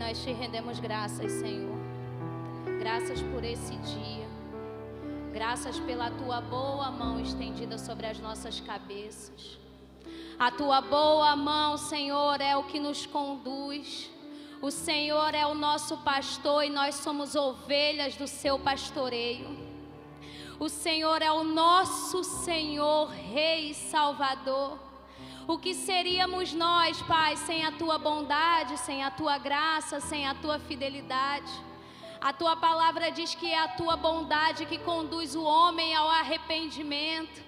nós te rendemos graças, Senhor. Graças por esse dia. Graças pela tua boa mão estendida sobre as nossas cabeças. A tua boa mão, Senhor, é o que nos conduz. O Senhor é o nosso pastor e nós somos ovelhas do seu pastoreio. O Senhor é o nosso Senhor, Rei e Salvador. O que seríamos nós, Pai, sem a tua bondade, sem a tua graça, sem a tua fidelidade? A tua palavra diz que é a tua bondade que conduz o homem ao arrependimento.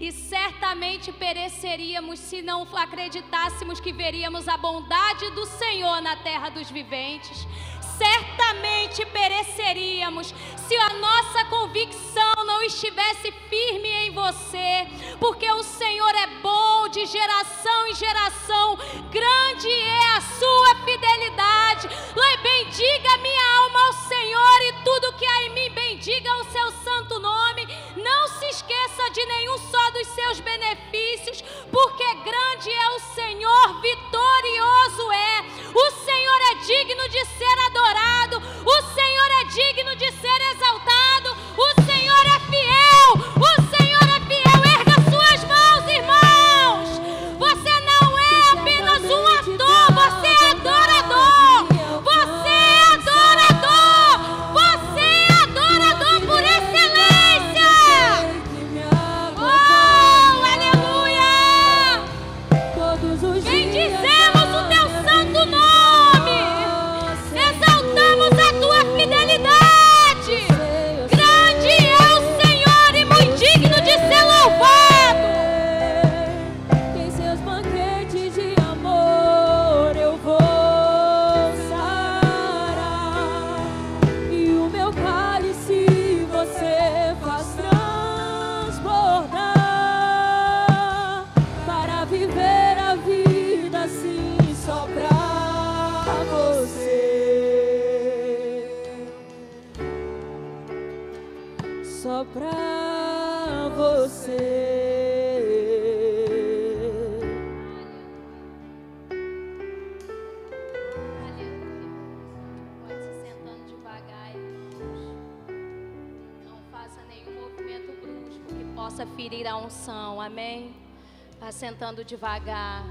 E certamente pereceríamos se não acreditássemos que veríamos a bondade do Senhor na terra dos viventes. Certamente pereceríamos se a nossa convicção não estivesse firme em você, porque o Senhor é bom de geração em geração, grande é a sua fidelidade. Bendiga minha alma ao Senhor e tudo que há em mim, bendiga o seu santo nome. Não se esqueça de nenhum só dos seus benefícios, porque grande é o Senhor, vitorioso é. O Senhor é digno de ser adorado, o Senhor é digno de ser exaltado, o sentando devagar.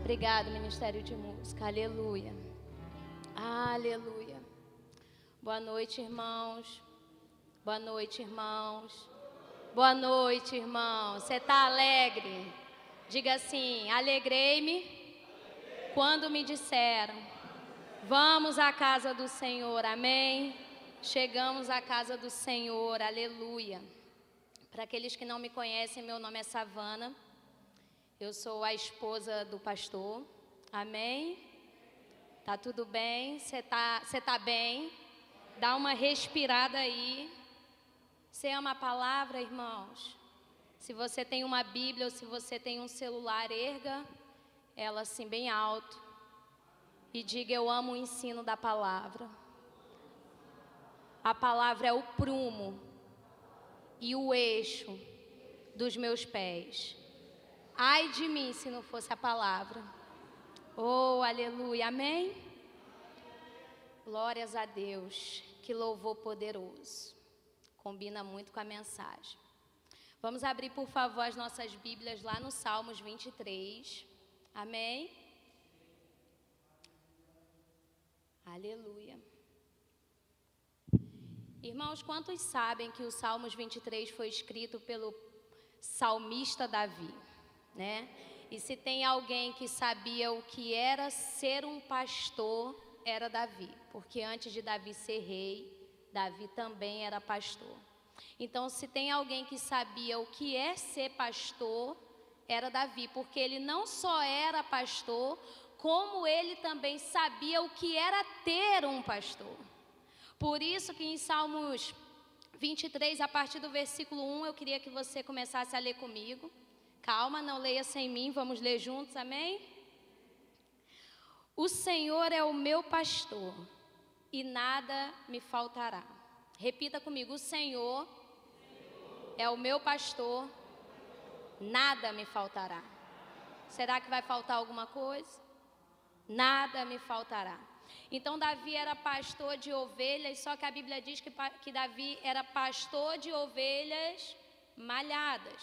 Obrigado, Ministério de Música. Aleluia. Aleluia. Boa noite, irmãos. Boa noite, irmãos. Boa noite, irmão. Você está alegre? Diga assim: alegrei-me quando me disseram: Vamos à casa do Senhor. Amém. Chegamos à casa do Senhor. Aleluia. Para aqueles que não me conhecem, meu nome é Savana. Eu sou a esposa do pastor. Amém? Tá tudo bem? Você tá, cê tá bem? Dá uma respirada aí. Você ama a palavra, irmãos? Se você tem uma Bíblia ou se você tem um celular, erga ela assim bem alto e diga: Eu amo o ensino da palavra. A palavra é o prumo e o eixo dos meus pés. Ai de mim se não fosse a palavra. Oh, aleluia, amém? Glórias a Deus, que louvor poderoso. Combina muito com a mensagem. Vamos abrir, por favor, as nossas Bíblias lá no Salmos 23. Amém? Aleluia. Irmãos, quantos sabem que o Salmos 23 foi escrito pelo salmista Davi? né? E se tem alguém que sabia o que era ser um pastor, era Davi, porque antes de Davi ser rei, Davi também era pastor. Então, se tem alguém que sabia o que é ser pastor, era Davi, porque ele não só era pastor, como ele também sabia o que era ter um pastor. Por isso que em Salmos 23, a partir do versículo 1, eu queria que você começasse a ler comigo. Calma, não leia sem mim, vamos ler juntos, amém? O Senhor é o meu pastor e nada me faltará. Repita comigo: o Senhor é o meu pastor, nada me faltará. Será que vai faltar alguma coisa? Nada me faltará. Então, Davi era pastor de ovelhas, só que a Bíblia diz que, que Davi era pastor de ovelhas malhadas.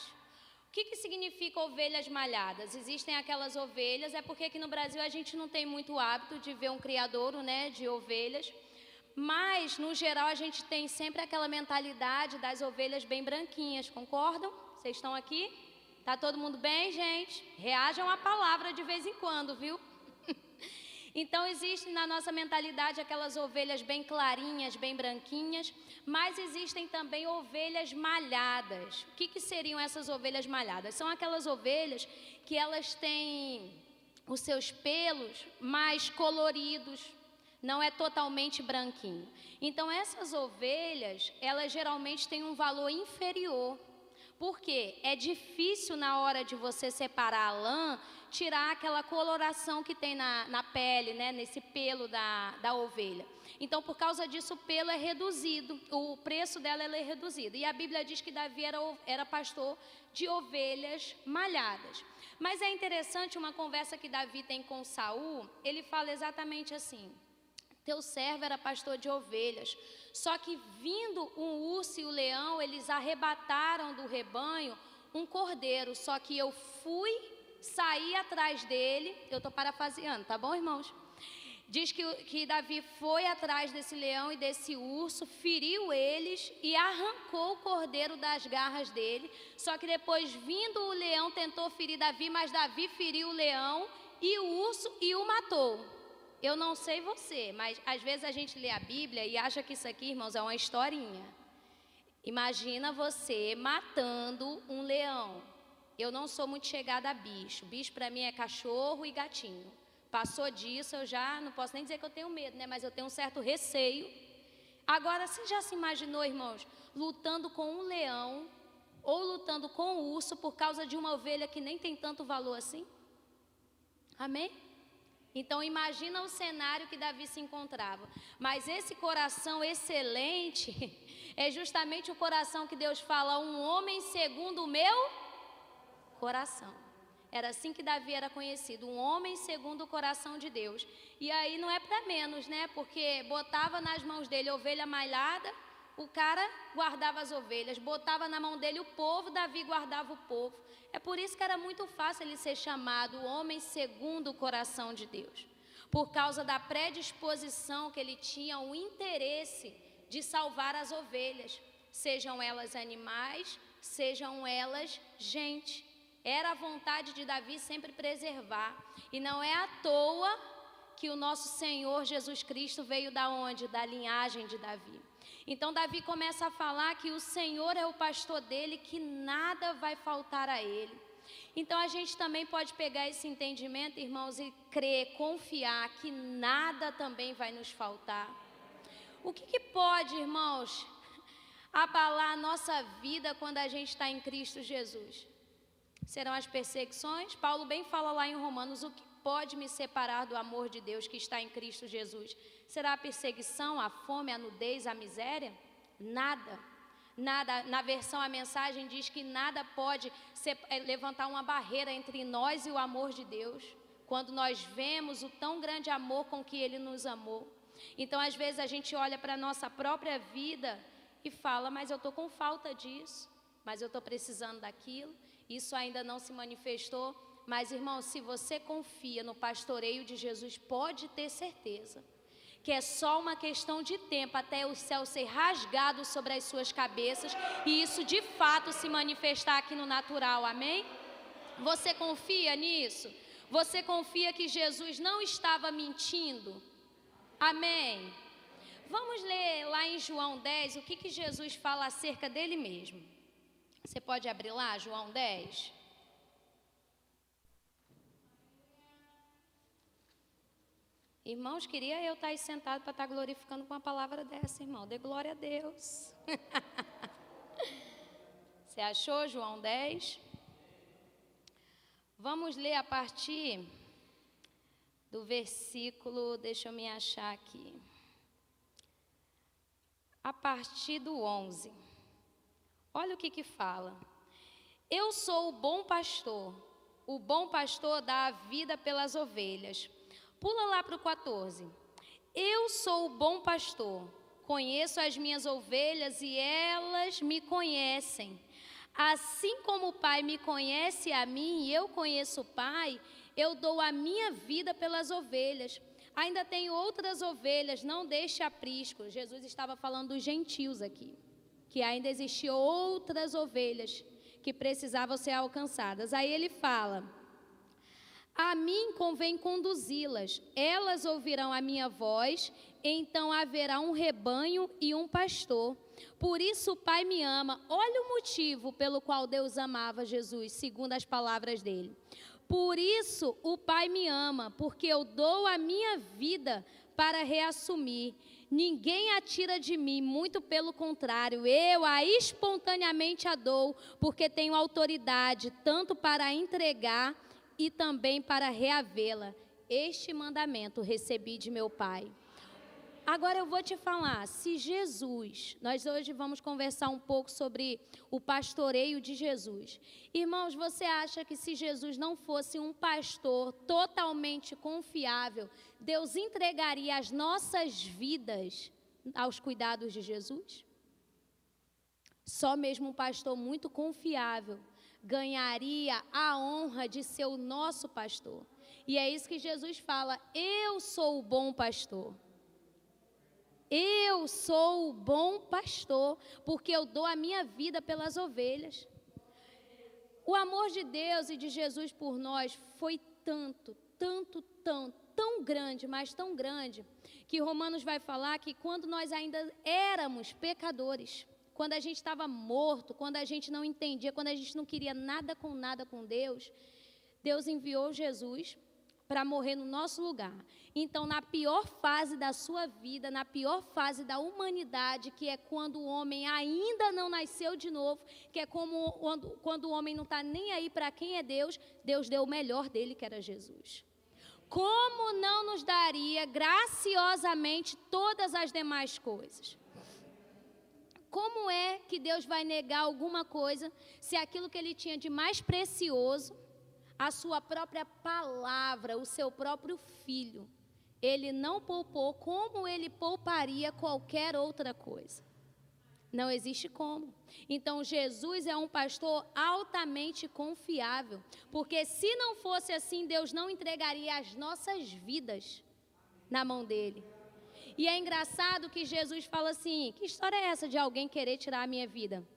O que, que significa ovelhas malhadas? Existem aquelas ovelhas, é porque aqui no Brasil a gente não tem muito hábito de ver um criadouro né, de ovelhas, mas no geral a gente tem sempre aquela mentalidade das ovelhas bem branquinhas, concordam? Vocês estão aqui? Tá todo mundo bem, gente? Reajam à palavra de vez em quando, viu? Então existem na nossa mentalidade aquelas ovelhas bem clarinhas, bem branquinhas, mas existem também ovelhas malhadas. O que, que seriam essas ovelhas malhadas? São aquelas ovelhas que elas têm os seus pelos mais coloridos, não é totalmente branquinho. Então essas ovelhas, elas geralmente têm um valor inferior porque é difícil na hora de você separar a lã, tirar aquela coloração que tem na, na pele, né, nesse pelo da, da ovelha. Então, por causa disso, o pelo é reduzido, o preço dela é reduzido. E a Bíblia diz que Davi era, era pastor de ovelhas malhadas. Mas é interessante uma conversa que Davi tem com Saul, ele fala exatamente assim: teu servo era pastor de ovelhas. Só que vindo um urso e o leão, eles arrebataram do rebanho um cordeiro. Só que eu fui, saí atrás dele. Eu estou parafraseando, tá bom, irmãos? Diz que, que Davi foi atrás desse leão e desse urso, feriu eles e arrancou o cordeiro das garras dele. Só que depois, vindo o leão, tentou ferir Davi, mas Davi feriu o leão e o urso e o matou. Eu não sei você, mas às vezes a gente lê a Bíblia e acha que isso aqui, irmãos, é uma historinha. Imagina você matando um leão. Eu não sou muito chegada a bicho. Bicho para mim é cachorro e gatinho. Passou disso, eu já não posso nem dizer que eu tenho medo, né? Mas eu tenho um certo receio. Agora, você já se imaginou, irmãos, lutando com um leão ou lutando com um urso por causa de uma ovelha que nem tem tanto valor assim? Amém? Então imagina o cenário que Davi se encontrava. Mas esse coração excelente é justamente o coração que Deus fala, um homem segundo o meu coração. Era assim que Davi era conhecido, um homem segundo o coração de Deus. E aí não é para menos, né? Porque botava nas mãos dele ovelha malhada, o cara guardava as ovelhas, botava na mão dele o povo, Davi guardava o povo. É por isso que era muito fácil ele ser chamado homem segundo o coração de Deus. Por causa da predisposição que ele tinha, o interesse de salvar as ovelhas, sejam elas animais, sejam elas gente. Era a vontade de Davi sempre preservar. E não é à toa que o nosso Senhor Jesus Cristo veio da onde? Da linhagem de Davi. Então Davi começa a falar que o Senhor é o pastor dele, que nada vai faltar a ele. Então a gente também pode pegar esse entendimento, irmãos, e crer, confiar que nada também vai nos faltar. O que, que pode, irmãos, abalar a nossa vida quando a gente está em Cristo Jesus? Serão as perseguições? Paulo bem fala lá em Romanos: o que pode me separar do amor de Deus que está em Cristo Jesus? Será a perseguição, a fome, a nudez, a miséria? Nada. Nada. Na versão a mensagem diz que nada pode ser, é, levantar uma barreira entre nós e o amor de Deus. Quando nós vemos o tão grande amor com que Ele nos amou. Então, às vezes, a gente olha para a nossa própria vida e fala, mas eu estou com falta disso, mas eu estou precisando daquilo, isso ainda não se manifestou. Mas, irmão, se você confia no pastoreio de Jesus, pode ter certeza que é só uma questão de tempo até o céu ser rasgado sobre as suas cabeças e isso de fato se manifestar aqui no natural, amém? Você confia nisso? Você confia que Jesus não estava mentindo? Amém? Vamos ler lá em João 10 o que, que Jesus fala acerca dele mesmo. Você pode abrir lá, João 10? Irmãos, queria eu estar aí sentado para estar glorificando com uma palavra dessa, irmão. Dê glória a Deus. Você achou, João 10? Vamos ler a partir do versículo, deixa eu me achar aqui. A partir do 11. Olha o que que fala. Eu sou o bom pastor. O bom pastor dá a vida pelas ovelhas. Pula lá para o 14. Eu sou o bom pastor, conheço as minhas ovelhas e elas me conhecem. Assim como o Pai me conhece a mim e eu conheço o Pai, eu dou a minha vida pelas ovelhas. Ainda tenho outras ovelhas, não deixe aprisco. Jesus estava falando dos gentios aqui, que ainda existiam outras ovelhas que precisavam ser alcançadas. Aí ele fala: A mim convém conduzi-las, elas ouvirão a minha voz, então haverá um rebanho e um pastor. Por isso o Pai me ama. Olha o motivo pelo qual Deus amava Jesus, segundo as palavras dele. Por isso o Pai me ama, porque eu dou a minha vida para reassumir. Ninguém a tira de mim, muito pelo contrário, eu a espontaneamente a dou, porque tenho autoridade tanto para entregar e também para reavê-la. Este mandamento recebi de meu Pai. Agora eu vou te falar, se Jesus, nós hoje vamos conversar um pouco sobre o pastoreio de Jesus. Irmãos, você acha que se Jesus não fosse um pastor totalmente confiável, Deus entregaria as nossas vidas aos cuidados de Jesus? Só mesmo um pastor muito confiável ganharia a honra de ser o nosso pastor. E é isso que Jesus fala: Eu sou o bom pastor. Eu sou o bom pastor, porque eu dou a minha vida pelas ovelhas. O amor de Deus e de Jesus por nós foi tanto, tanto, tão, tão grande, mas tão grande, que Romanos vai falar que quando nós ainda éramos pecadores, quando a gente estava morto, quando a gente não entendia, quando a gente não queria nada com nada com Deus, Deus enviou Jesus para morrer no nosso lugar. Então, na pior fase da sua vida, na pior fase da humanidade, que é quando o homem ainda não nasceu de novo, que é como quando, quando o homem não está nem aí para quem é Deus, Deus deu o melhor dele, que era Jesus. Como não nos daria graciosamente todas as demais coisas? Como é que Deus vai negar alguma coisa se aquilo que ele tinha de mais precioso a sua própria palavra, o seu próprio filho. Ele não poupou como ele pouparia qualquer outra coisa. Não existe como. Então, Jesus é um pastor altamente confiável, porque se não fosse assim, Deus não entregaria as nossas vidas na mão dele. E é engraçado que Jesus fala assim: que história é essa de alguém querer tirar a minha vida?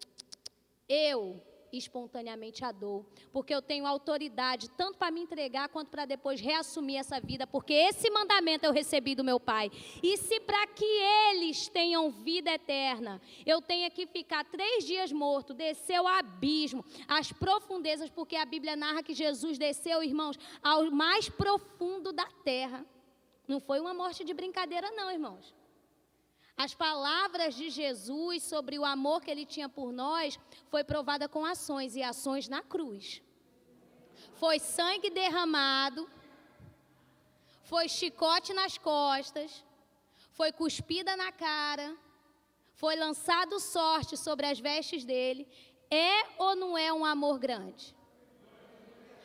Eu espontaneamente a dou, porque eu tenho autoridade tanto para me entregar quanto para depois reassumir essa vida, porque esse mandamento eu recebi do meu Pai. E se para que eles tenham vida eterna, eu tenha que ficar três dias morto, descer o abismo, as profundezas, porque a Bíblia narra que Jesus desceu, irmãos, ao mais profundo da terra. Não foi uma morte de brincadeira, não, irmãos. As palavras de Jesus sobre o amor que ele tinha por nós foi provada com ações e ações na cruz. Foi sangue derramado, foi chicote nas costas, foi cuspida na cara, foi lançado sorte sobre as vestes dele. É ou não é um amor grande?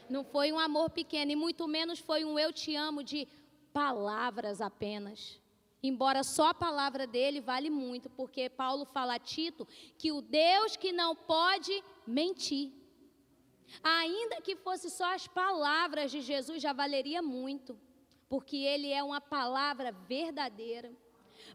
Não foi um amor pequeno e muito menos foi um eu te amo de palavras apenas. Embora só a palavra dele vale muito, porque Paulo fala a Tito que o Deus que não pode mentir. Ainda que fosse só as palavras de Jesus, já valeria muito, porque ele é uma palavra verdadeira.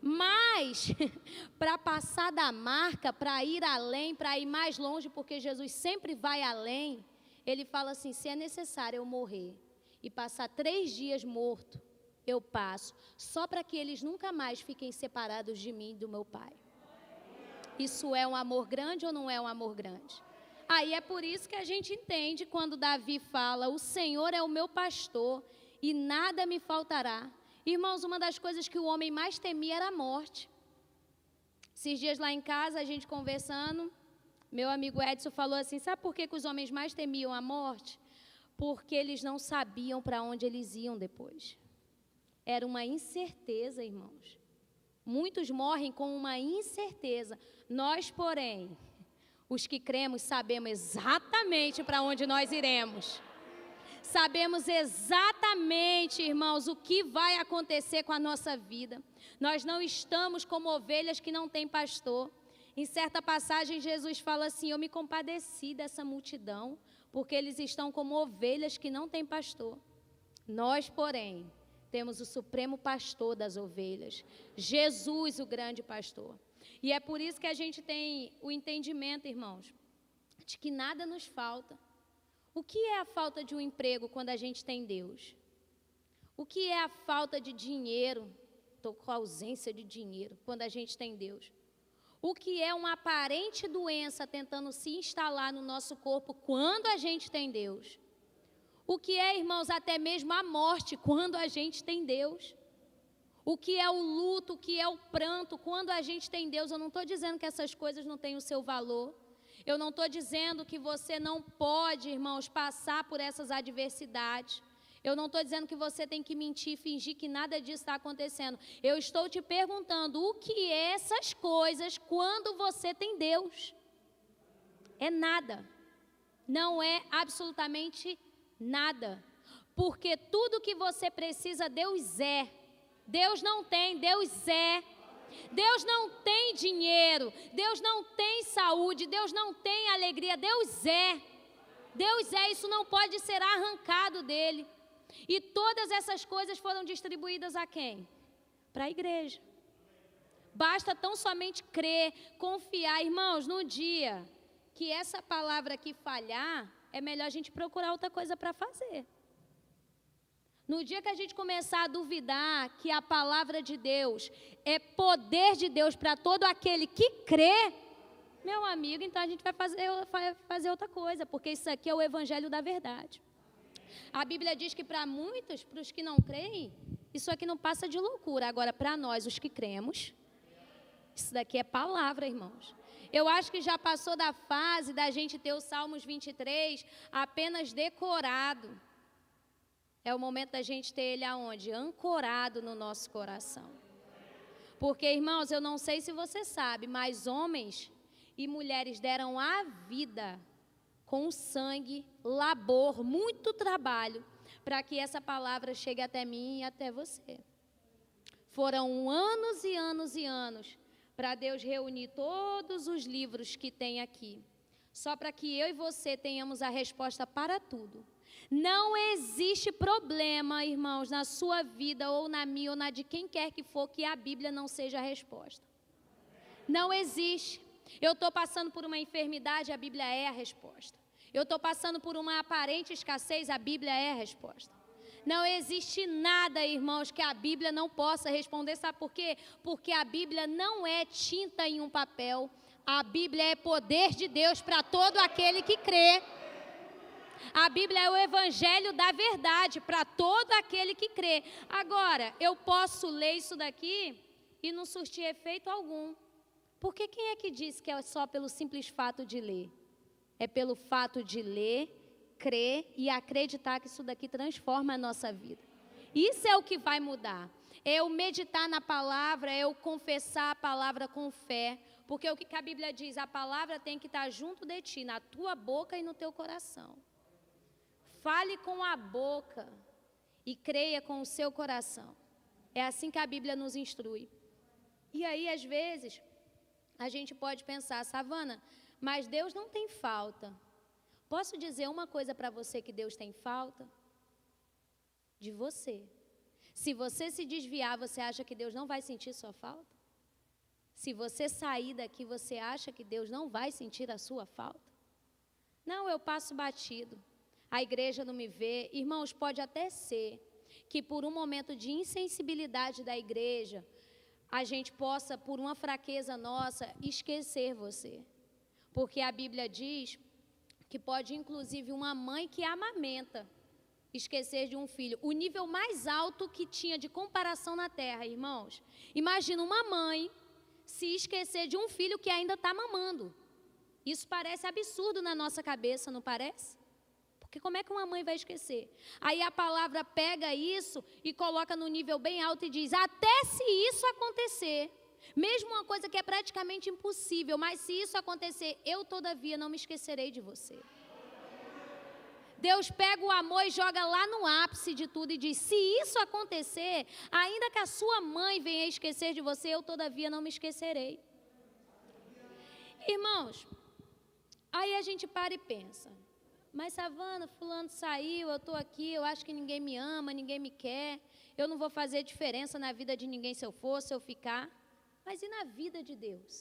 Mas, para passar da marca, para ir além, para ir mais longe, porque Jesus sempre vai além, ele fala assim: se é necessário eu morrer e passar três dias morto, eu passo, só para que eles nunca mais fiquem separados de mim e do meu Pai. Isso é um amor grande ou não é um amor grande? Aí é por isso que a gente entende quando Davi fala: O Senhor é o meu pastor e nada me faltará. Irmãos, uma das coisas que o homem mais temia era a morte. Esses dias lá em casa, a gente conversando, meu amigo Edson falou assim: Sabe por que, que os homens mais temiam a morte? Porque eles não sabiam para onde eles iam depois. Era uma incerteza, irmãos. Muitos morrem com uma incerteza. Nós, porém, os que cremos, sabemos exatamente para onde nós iremos. sabemos exatamente, irmãos, o que vai acontecer com a nossa vida. Nós não estamos como ovelhas que não têm pastor. Em certa passagem, Jesus fala assim: Eu me compadeci dessa multidão, porque eles estão como ovelhas que não têm pastor. Nós, porém, temos o supremo pastor das ovelhas, Jesus, o grande pastor. E é por isso que a gente tem o entendimento, irmãos, de que nada nos falta. O que é a falta de um emprego quando a gente tem Deus? O que é a falta de dinheiro? Estou com ausência de dinheiro quando a gente tem Deus. O que é uma aparente doença tentando se instalar no nosso corpo quando a gente tem Deus? O que é, irmãos, até mesmo a morte quando a gente tem Deus? O que é o luto, o que é o pranto quando a gente tem Deus? Eu não estou dizendo que essas coisas não têm o seu valor. Eu não estou dizendo que você não pode, irmãos, passar por essas adversidades. Eu não estou dizendo que você tem que mentir, fingir que nada disso está acontecendo. Eu estou te perguntando o que é essas coisas quando você tem Deus. É nada. Não é absolutamente nada. Porque tudo que você precisa, Deus é. Deus não tem, Deus é. Deus não tem dinheiro, Deus não tem saúde, Deus não tem alegria, Deus é. Deus é, isso não pode ser arrancado dele. E todas essas coisas foram distribuídas a quem? Para a igreja. Basta tão somente crer, confiar. Irmãos, no dia que essa palavra aqui falhar, é melhor a gente procurar outra coisa para fazer. No dia que a gente começar a duvidar que a palavra de Deus é poder de Deus para todo aquele que crê, meu amigo, então a gente vai fazer, vai fazer outra coisa, porque isso aqui é o evangelho da verdade. A Bíblia diz que para muitos, para os que não creem, isso aqui não passa de loucura. Agora, para nós, os que cremos, isso daqui é palavra, irmãos. Eu acho que já passou da fase da gente ter o Salmos 23 apenas decorado. É o momento da gente ter ele aonde? Ancorado no nosso coração. Porque, irmãos, eu não sei se você sabe, mas homens e mulheres deram a vida com sangue, labor, muito trabalho para que essa palavra chegue até mim e até você. Foram anos e anos e anos para Deus reunir todos os livros que tem aqui, só para que eu e você tenhamos a resposta para tudo. Não existe problema, irmãos, na sua vida ou na minha ou na de quem quer que for que a Bíblia não seja a resposta. Não existe. Eu estou passando por uma enfermidade, a Bíblia é a resposta. Eu estou passando por uma aparente escassez, a Bíblia é a resposta. Não existe nada, irmãos, que a Bíblia não possa responder. Sabe por quê? Porque a Bíblia não é tinta em um papel. A Bíblia é poder de Deus para todo aquele que crê. A Bíblia é o evangelho da verdade para todo aquele que crê. Agora, eu posso ler isso daqui e não surtir efeito algum. Porque quem é que diz que é só pelo simples fato de ler? É pelo fato de ler, crer e acreditar que isso daqui transforma a nossa vida. Isso é o que vai mudar. Eu meditar na palavra, eu confessar a palavra com fé. Porque o que a Bíblia diz? A palavra tem que estar junto de ti, na tua boca e no teu coração. Fale com a boca e creia com o seu coração. É assim que a Bíblia nos instrui. E aí, às vezes, a gente pode pensar, Savana, mas Deus não tem falta. Posso dizer uma coisa para você que Deus tem falta? De você. Se você se desviar, você acha que Deus não vai sentir sua falta? Se você sair daqui, você acha que Deus não vai sentir a sua falta? Não, eu passo batido a igreja não me vê. Irmãos, pode até ser que por um momento de insensibilidade da igreja, a gente possa, por uma fraqueza nossa, esquecer você. Porque a Bíblia diz que pode, inclusive, uma mãe que amamenta esquecer de um filho. O nível mais alto que tinha de comparação na terra, irmãos. Imagina uma mãe se esquecer de um filho que ainda está mamando. Isso parece absurdo na nossa cabeça, não parece? Porque como é que uma mãe vai esquecer? Aí a palavra pega isso e coloca no nível bem alto e diz: até se isso acontecer, mesmo uma coisa que é praticamente impossível, mas se isso acontecer, eu todavia não me esquecerei de você. Deus pega o amor e joga lá no ápice de tudo e diz: se isso acontecer, ainda que a sua mãe venha esquecer de você, eu todavia não me esquecerei. Irmãos, aí a gente para e pensa: mas Savana, fulano saiu, eu estou aqui, eu acho que ninguém me ama, ninguém me quer, eu não vou fazer diferença na vida de ninguém se eu for, se eu ficar. Mas e na vida de Deus?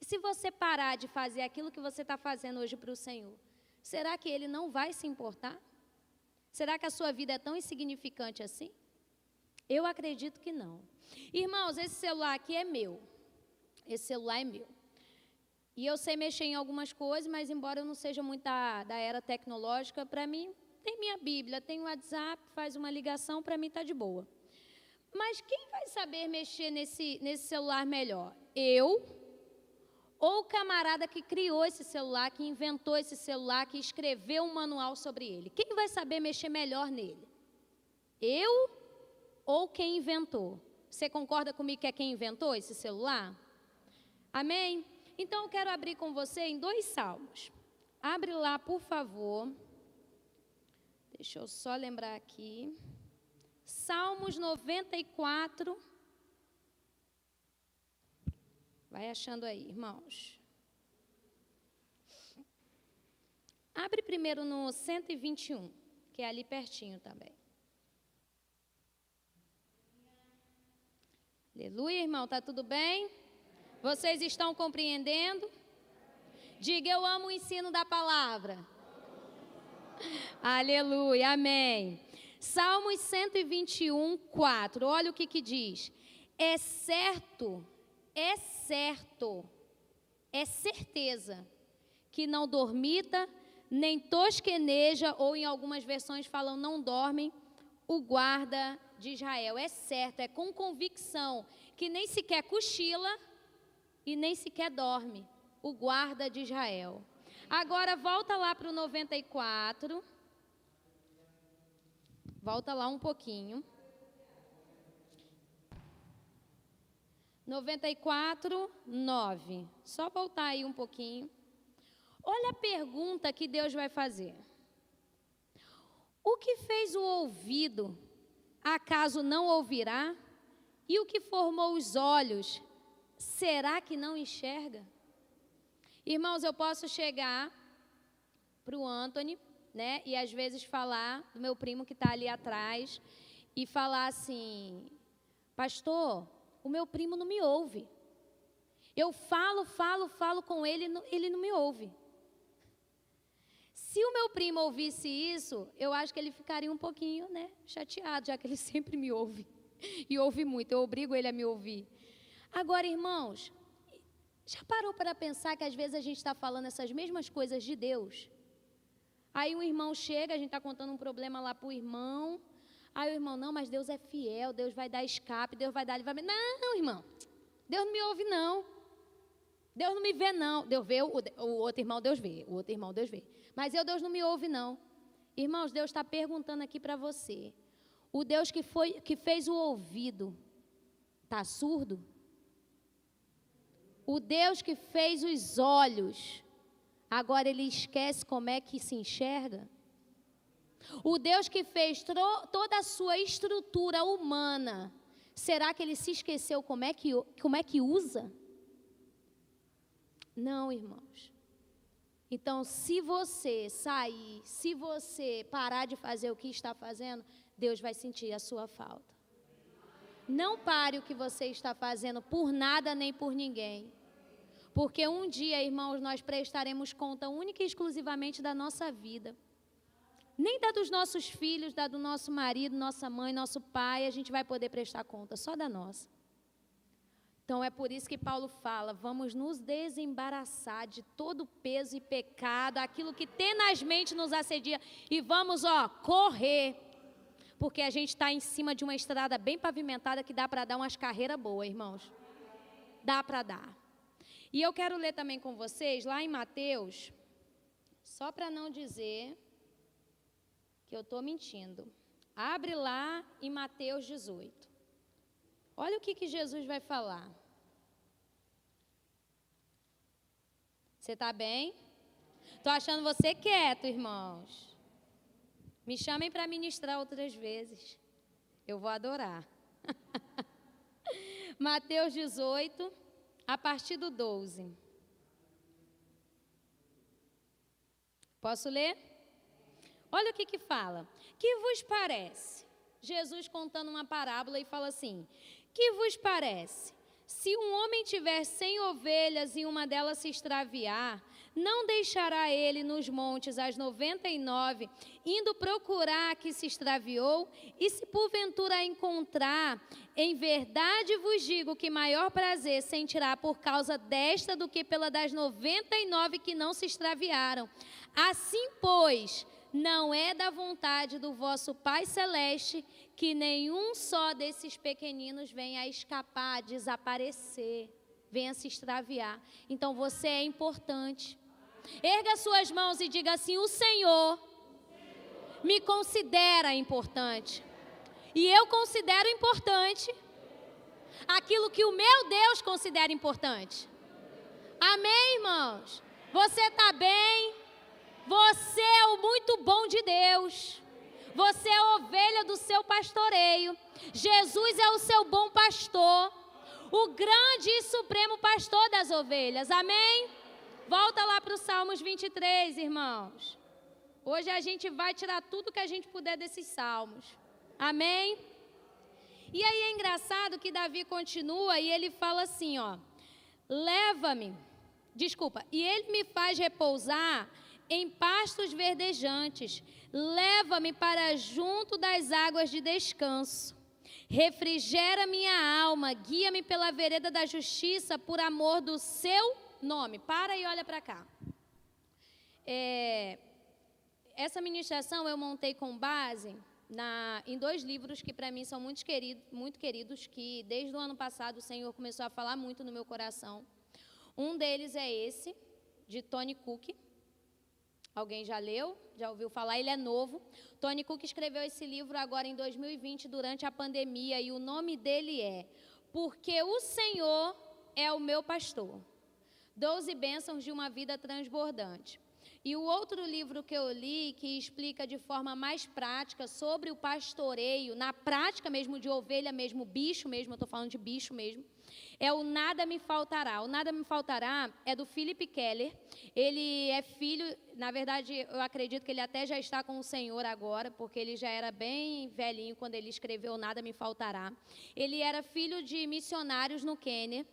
E se você parar de fazer aquilo que você está fazendo hoje para o Senhor, será que Ele não vai se importar? Será que a sua vida é tão insignificante assim? Eu acredito que não. Irmãos, esse celular aqui é meu. Esse celular é meu. E eu sei mexer em algumas coisas, mas embora eu não seja muito da, da era tecnológica, para mim, tem minha Bíblia, tem o WhatsApp, faz uma ligação, para mim está de boa. Mas quem vai saber mexer nesse, nesse celular melhor? Eu ou o camarada que criou esse celular, que inventou esse celular, que escreveu um manual sobre ele? Quem vai saber mexer melhor nele? Eu ou quem inventou? Você concorda comigo que é quem inventou esse celular? Amém? Então eu quero abrir com você em dois salmos. Abre lá, por favor. Deixa eu só lembrar aqui. Salmos 94. Vai achando aí, irmãos. Abre primeiro no 121, que é ali pertinho também. Aleluia, irmão, tá tudo bem? Vocês estão compreendendo? Diga eu amo o ensino da palavra. Aleluia, amém. Salmos 121, 4. Olha o que, que diz. É certo, é certo, é certeza que não dormita, nem tosqueneja, ou em algumas versões falam não dormem, o guarda de Israel. É certo, é com convicção que nem sequer cochila e nem sequer dorme, o guarda de Israel. Agora volta lá para o 94. Volta lá um pouquinho. 94, 9. Só voltar aí um pouquinho. Olha a pergunta que Deus vai fazer. O que fez o ouvido, acaso não ouvirá? E o que formou os olhos, será que não enxerga? Irmãos, eu posso chegar para o Anthony, né, e às vezes falar do meu primo que está ali atrás, e falar assim: Pastor, o meu primo não me ouve. Eu falo, falo, falo com ele, ele não me ouve. Se o meu primo ouvisse isso, eu acho que ele ficaria um pouquinho, né, chateado, já que ele sempre me ouve. E ouve muito, eu obrigo ele a me ouvir. Agora, irmãos, já parou para pensar que às vezes a gente está falando essas mesmas coisas de Deus? Aí um irmão chega, a gente está contando um problema lá para o irmão. Aí o irmão, não, mas Deus é fiel, Deus vai dar escape, Deus vai dar livramento. Não, irmão, Deus não me ouve, não. Deus não me vê, não. Deus vê, o, o outro irmão, Deus vê. O outro irmão, Deus vê. Mas eu, Deus não me ouve, não. Irmãos, Deus está perguntando aqui para você. O Deus que, foi, que fez o ouvido, está surdo? O Deus que fez os olhos, agora ele esquece como é que se enxerga? O Deus que fez toda a sua estrutura humana, será que ele se esqueceu como é que, como é que usa? Não, irmãos. Então, se você sair, se você parar de fazer o que está fazendo, Deus vai sentir a sua falta. Não pare o que você está fazendo por nada nem por ninguém. Porque um dia, irmãos, nós prestaremos conta única e exclusivamente da nossa vida. Nem da dos nossos filhos, da do nosso marido, nossa mãe, nosso pai, a gente vai poder prestar conta, só da nossa. Então é por isso que Paulo fala: vamos nos desembaraçar de todo peso e pecado, aquilo que tenazmente nos assedia, e vamos, ó, correr. Porque a gente está em cima de uma estrada bem pavimentada que dá para dar umas carreiras boas, irmãos. Dá para dar. E eu quero ler também com vocês, lá em Mateus, só para não dizer que eu estou mentindo. Abre lá em Mateus 18. Olha o que, que Jesus vai falar. Você está bem? Tô achando você quieto, irmãos. Me chamem para ministrar outras vezes. Eu vou adorar. Mateus 18, a partir do 12. Posso ler? Olha o que que fala. Que vos parece? Jesus contando uma parábola e fala assim: Que vos parece? Se um homem tiver cem ovelhas e uma delas se extraviar, não deixará ele nos montes as noventa e nove, indo procurar a que se extraviou? E se porventura encontrar, em verdade vos digo que maior prazer sentirá por causa desta do que pela das noventa e nove que não se extraviaram. Assim, pois, não é da vontade do vosso Pai Celeste que nenhum só desses pequeninos venha a escapar, desaparecer, venha se extraviar. Então você é importante. Erga suas mãos e diga assim: O Senhor me considera importante. E eu considero importante aquilo que o meu Deus considera importante. Amém, irmãos? Você está bem? Você é o muito bom de Deus. Você é ovelha do seu pastoreio. Jesus é o seu bom pastor. O grande e supremo pastor das ovelhas. Amém? Volta lá para o Salmos 23, irmãos. Hoje a gente vai tirar tudo que a gente puder desses salmos. Amém? E aí é engraçado que Davi continua e ele fala assim, ó: Leva-me, desculpa, e ele me faz repousar em pastos verdejantes. Leva-me para junto das águas de descanso. Refrigera minha alma, guia-me pela vereda da justiça por amor do seu nome. Para e olha para cá. É, essa ministração eu montei com base na, em dois livros que para mim são muito, querido, muito queridos, que desde o ano passado o Senhor começou a falar muito no meu coração. Um deles é esse, de Tony Cook, Alguém já leu? Já ouviu falar? Ele é novo. Tony Cook escreveu esse livro agora em 2020, durante a pandemia, e o nome dele é Porque o Senhor é o meu pastor. Doze bênçãos de uma vida transbordante. E o outro livro que eu li, que explica de forma mais prática sobre o pastoreio, na prática mesmo de ovelha mesmo, bicho mesmo, eu estou falando de bicho mesmo, é o Nada Me Faltará. O Nada Me Faltará é do Philip Keller. Ele é filho, na verdade, eu acredito que ele até já está com o Senhor agora, porque ele já era bem velhinho quando ele escreveu Nada Me Faltará. Ele era filho de missionários no Quênia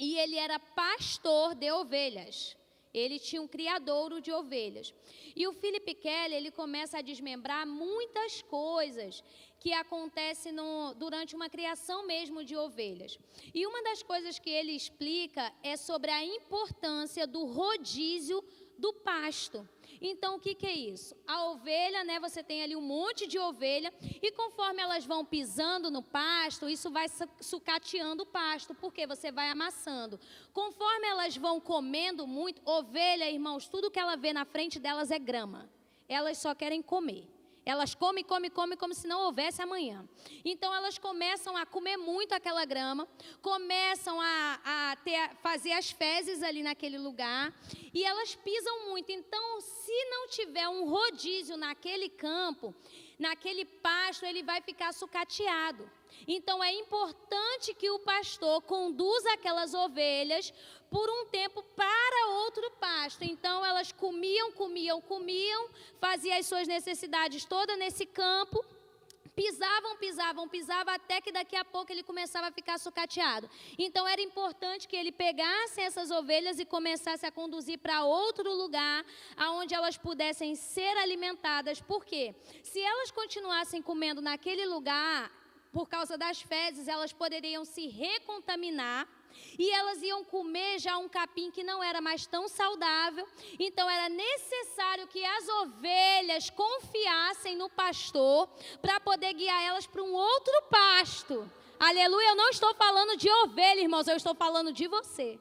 e ele era pastor de ovelhas. Ele tinha um criadouro de ovelhas. E o Philip Keller, ele começa a desmembrar muitas coisas que acontecem no, durante uma criação mesmo de ovelhas. E uma das coisas que ele explica é sobre a importância do rodízio do pasto. Então, o que, que, é isso? A ovelha, né? Você tem ali um monte de ovelha, e conforme elas vão pisando no pasto, isso vai sucateando o pasto, porque você vai amassando. Conforme elas vão comendo muito, ovelha, irmãos, tudo que ela vê na frente delas é grama. Elas só querem comer. Elas comem, comem, comem como se não houvesse amanhã. Então elas começam a comer muito aquela grama, começam a, a ter, fazer as fezes ali naquele lugar e elas pisam muito. Então, se não tiver um rodízio naquele campo, naquele pasto, ele vai ficar sucateado. Então é importante que o pastor conduza aquelas ovelhas por um tempo para outro pasto. Então elas comiam, comiam, comiam, faziam as suas necessidades toda nesse campo. Pisavam, pisavam, pisavam, até que daqui a pouco ele começava a ficar sucateado. Então era importante que ele pegasse essas ovelhas e começasse a conduzir para outro lugar, aonde elas pudessem ser alimentadas. Por quê? Se elas continuassem comendo naquele lugar, por causa das fezes, elas poderiam se recontaminar e elas iam comer já um capim que não era mais tão saudável. Então era necessário que as ovelhas confiassem no pastor para poder guiar elas para um outro pasto. Aleluia, eu não estou falando de ovelha, irmãos, eu estou falando de você.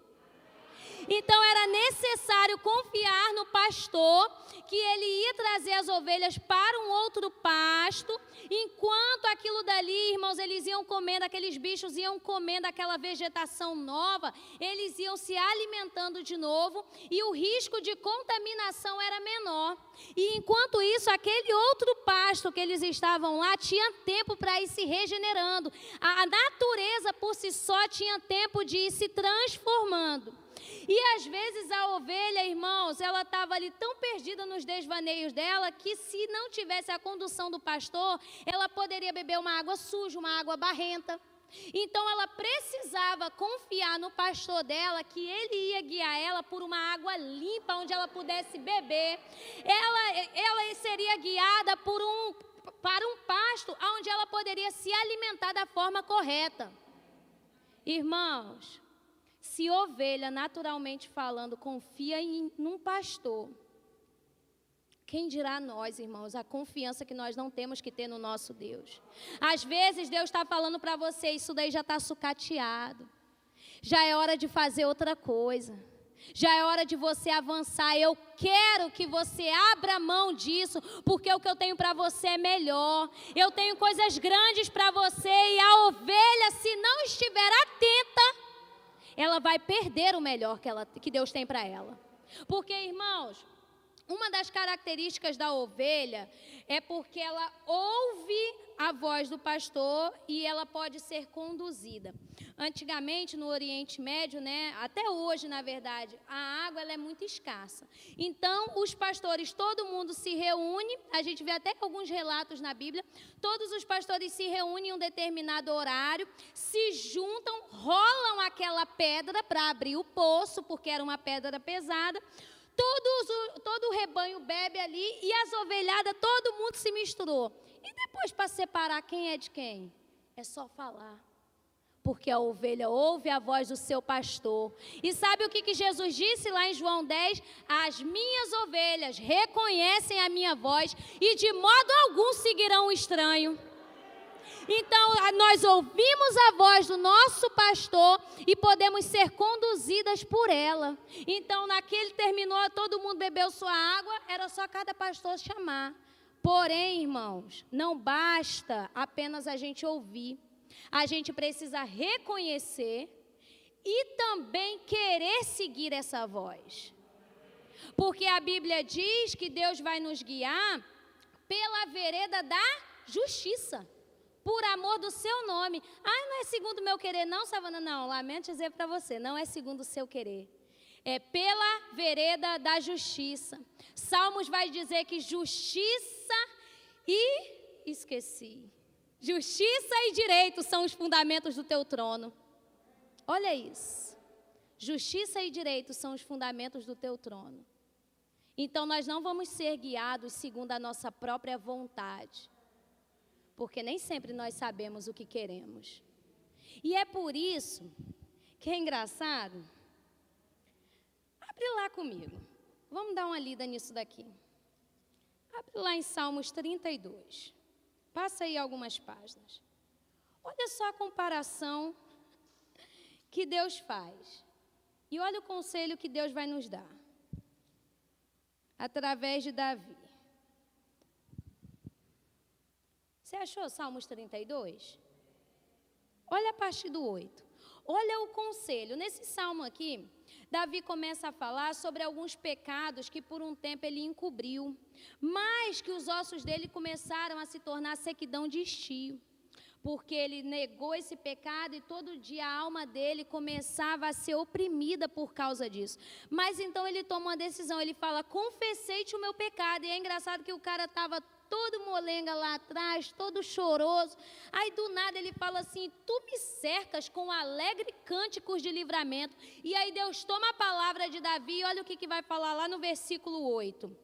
Então era necessário confiar no pastor que ele ia trazer as ovelhas para um outro pasto, enquanto aquilo dali, irmãos, eles iam comendo, aqueles bichos iam comendo aquela vegetação nova, eles iam se alimentando de novo e o risco de contaminação era menor. E enquanto isso, aquele outro pasto que eles estavam lá tinha tempo para ir se regenerando. A natureza por si só tinha tempo de ir se transformando. E às vezes a ovelha, irmãos, ela estava ali tão perdida nos desvaneios dela que se não tivesse a condução do pastor, ela poderia beber uma água suja, uma água barrenta. Então ela precisava confiar no pastor dela que ele ia guiar ela por uma água limpa onde ela pudesse beber. Ela, ela seria guiada por um, para um pasto onde ela poderia se alimentar da forma correta. Irmãos, se ovelha, naturalmente falando, confia em um pastor, quem dirá nós, irmãos, a confiança que nós não temos que ter no nosso Deus? Às vezes Deus está falando para você, isso daí já está sucateado, já é hora de fazer outra coisa. Já é hora de você avançar. Eu quero que você abra mão disso, porque o que eu tenho para você é melhor. Eu tenho coisas grandes para você e a ovelha, se não estiver atenta, ela vai perder o melhor que, ela, que Deus tem para ela. Porque, irmãos, uma das características da ovelha é porque ela ouve a voz do pastor e ela pode ser conduzida. Antigamente no Oriente Médio, né, até hoje, na verdade, a água ela é muito escassa. Então, os pastores, todo mundo se reúne, a gente vê até alguns relatos na Bíblia, todos os pastores se reúnem em um determinado horário, se juntam, rolam aquela pedra para abrir o poço, porque era uma pedra pesada. Todos, todo o rebanho bebe ali e as ovelhadas, todo mundo se misturou. E depois, para separar quem é de quem? É só falar. Porque a ovelha ouve a voz do seu pastor. E sabe o que, que Jesus disse lá em João 10? As minhas ovelhas reconhecem a minha voz e de modo algum seguirão o estranho. Então, nós ouvimos a voz do nosso pastor e podemos ser conduzidas por ela. Então, naquele terminou, todo mundo bebeu sua água, era só cada pastor chamar. Porém, irmãos, não basta apenas a gente ouvir, a gente precisa reconhecer e também querer seguir essa voz. Porque a Bíblia diz que Deus vai nos guiar pela vereda da justiça, por amor do seu nome. Ah, não é segundo o meu querer, não, Savana? Não, lamento dizer para você, não é segundo o seu querer é pela vereda da justiça. Salmos vai dizer que justiça e esqueci. Justiça e direito são os fundamentos do teu trono. Olha isso. Justiça e direito são os fundamentos do teu trono. Então nós não vamos ser guiados segundo a nossa própria vontade. Porque nem sempre nós sabemos o que queremos. E é por isso que é engraçado Abre lá comigo. Vamos dar uma lida nisso daqui. Abre lá em Salmos 32. Passa aí algumas páginas. Olha só a comparação que Deus faz. E olha o conselho que Deus vai nos dar. Através de Davi. Você achou Salmos 32? Olha a partir do 8. Olha o conselho. Nesse salmo aqui, Davi começa a falar sobre alguns pecados que por um tempo ele encobriu, mas que os ossos dele começaram a se tornar sequidão de estio. Porque ele negou esse pecado e todo dia a alma dele começava a ser oprimida por causa disso. Mas então ele toma uma decisão, ele fala: Confessei-te o meu pecado. E é engraçado que o cara estava todo molenga lá atrás, todo choroso. Aí do nada ele fala assim: Tu me cercas com alegre cânticos de livramento. E aí Deus toma a palavra de Davi e olha o que, que vai falar lá no versículo 8: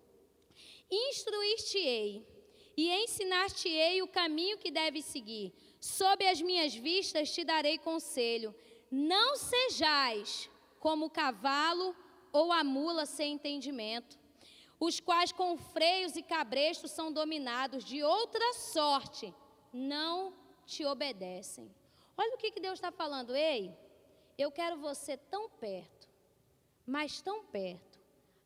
Instruíste-ei e ensinar-te-ei o caminho que deves seguir. Sob as minhas vistas te darei conselho. Não sejais como o cavalo ou a mula sem entendimento os quais com freios e cabrestos são dominados, de outra sorte não te obedecem. Olha o que, que Deus está falando, ei, eu quero você tão perto, mas tão perto,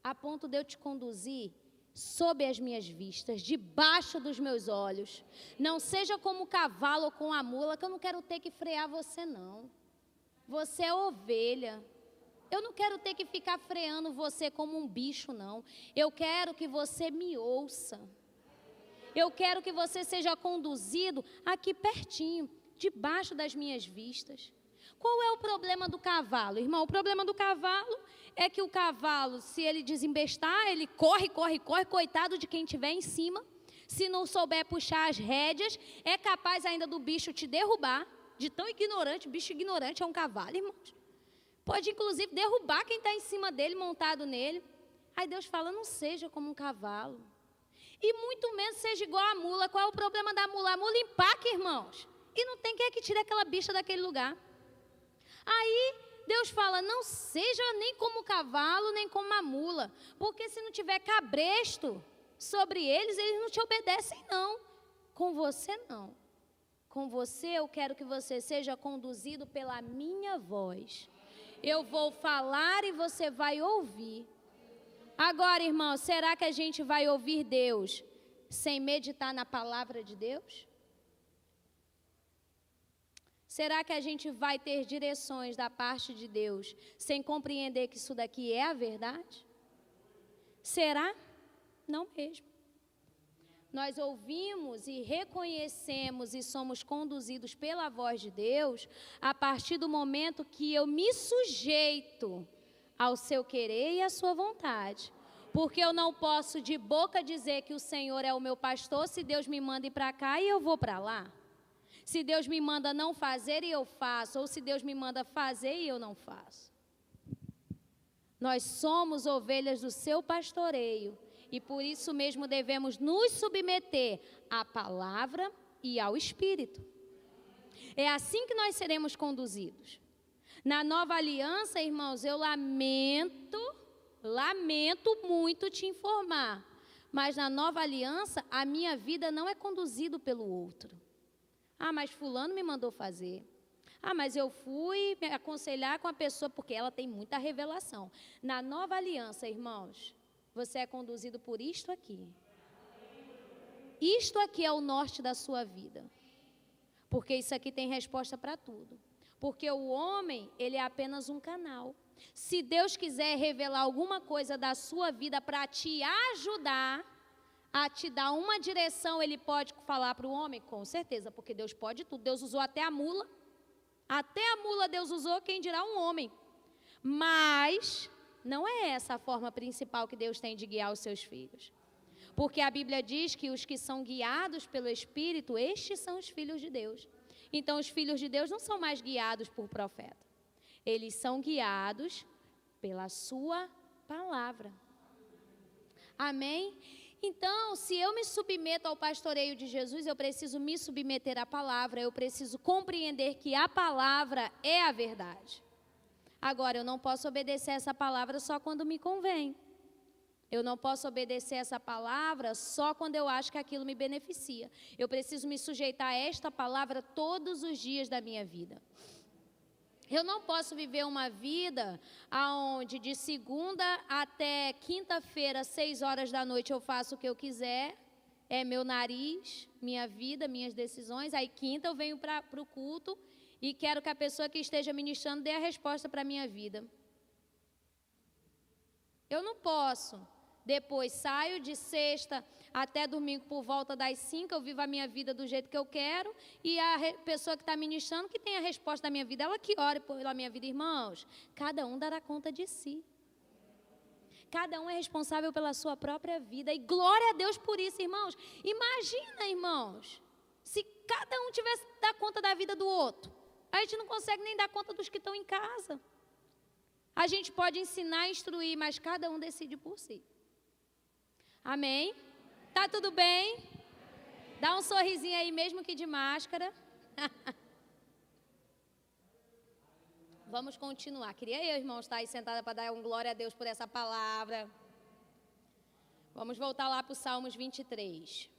a ponto de eu te conduzir sob as minhas vistas, debaixo dos meus olhos. Não seja como o cavalo ou com a mula, que eu não quero ter que frear você, não. Você é ovelha. Eu não quero ter que ficar freando você como um bicho, não. Eu quero que você me ouça. Eu quero que você seja conduzido aqui pertinho, debaixo das minhas vistas. Qual é o problema do cavalo, irmão? O problema do cavalo é que o cavalo, se ele desembestar, ele corre, corre, corre, coitado de quem estiver em cima. Se não souber puxar as rédeas, é capaz ainda do bicho te derrubar. De tão ignorante, bicho ignorante é um cavalo, irmãos. Pode inclusive derrubar quem está em cima dele, montado nele. Aí Deus fala: não seja como um cavalo. E muito menos seja igual a mula. Qual é o problema da mula? A mula empaca, irmãos. E não tem quem é que tire aquela bicha daquele lugar. Aí Deus fala: não seja nem como cavalo, nem como a mula. Porque se não tiver cabresto sobre eles, eles não te obedecem, não. Com você, não. Com você, eu quero que você seja conduzido pela minha voz. Eu vou falar e você vai ouvir. Agora, irmão, será que a gente vai ouvir Deus sem meditar na palavra de Deus? Será que a gente vai ter direções da parte de Deus sem compreender que isso daqui é a verdade? Será? Não mesmo. Nós ouvimos e reconhecemos e somos conduzidos pela voz de Deus a partir do momento que eu me sujeito ao seu querer e à sua vontade. Porque eu não posso de boca dizer que o Senhor é o meu pastor se Deus me manda ir para cá e eu vou para lá. Se Deus me manda não fazer e eu faço, ou se Deus me manda fazer e eu não faço. Nós somos ovelhas do seu pastoreio e por isso mesmo devemos nos submeter à palavra e ao Espírito. É assim que nós seremos conduzidos. Na nova aliança, irmãos, eu lamento, lamento muito te informar, mas na nova aliança, a minha vida não é conduzida pelo outro. Ah, mas fulano me mandou fazer. Ah, mas eu fui me aconselhar com a pessoa porque ela tem muita revelação. Na nova aliança, irmãos, você é conduzido por isto aqui. Isto aqui é o norte da sua vida. Porque isso aqui tem resposta para tudo. Porque o homem, ele é apenas um canal. Se Deus quiser revelar alguma coisa da sua vida para te ajudar a te dar uma direção, ele pode falar para o homem? Com certeza, porque Deus pode tudo. Deus usou até a mula. Até a mula Deus usou, quem dirá um homem. Mas não é essa a forma principal que Deus tem de guiar os seus filhos. Porque a Bíblia diz que os que são guiados pelo Espírito, estes são os filhos de Deus. Então, os filhos de Deus não são mais guiados por profeta. Eles são guiados pela sua palavra. Amém? Então, se eu me submeto ao pastoreio de Jesus, eu preciso me submeter à palavra, eu preciso compreender que a palavra é a verdade. Agora, eu não posso obedecer essa palavra só quando me convém. Eu não posso obedecer essa palavra só quando eu acho que aquilo me beneficia. Eu preciso me sujeitar a esta palavra todos os dias da minha vida. Eu não posso viver uma vida onde de segunda até quinta-feira, seis horas da noite, eu faço o que eu quiser. É meu nariz, minha vida, minhas decisões. Aí quinta eu venho para o culto e quero que a pessoa que esteja ministrando dê a resposta para a minha vida. Eu não posso. Depois saio de sexta até domingo por volta das cinco, eu vivo a minha vida do jeito que eu quero, e a pessoa que está ministrando, que tem a resposta da minha vida, ela que ore pela minha vida. Irmãos, cada um dará conta de si. Cada um é responsável pela sua própria vida. E glória a Deus por isso, irmãos. Imagina, irmãos, se cada um tivesse dar conta da vida do outro. A gente não consegue nem dar conta dos que estão em casa. A gente pode ensinar, instruir, mas cada um decide por si. Amém? Tá tudo bem? Dá um sorrisinho aí, mesmo que de máscara. Vamos continuar. Queria eu, irmão, estar aí sentada para dar um glória a Deus por essa palavra. Vamos voltar lá para o Salmos 23.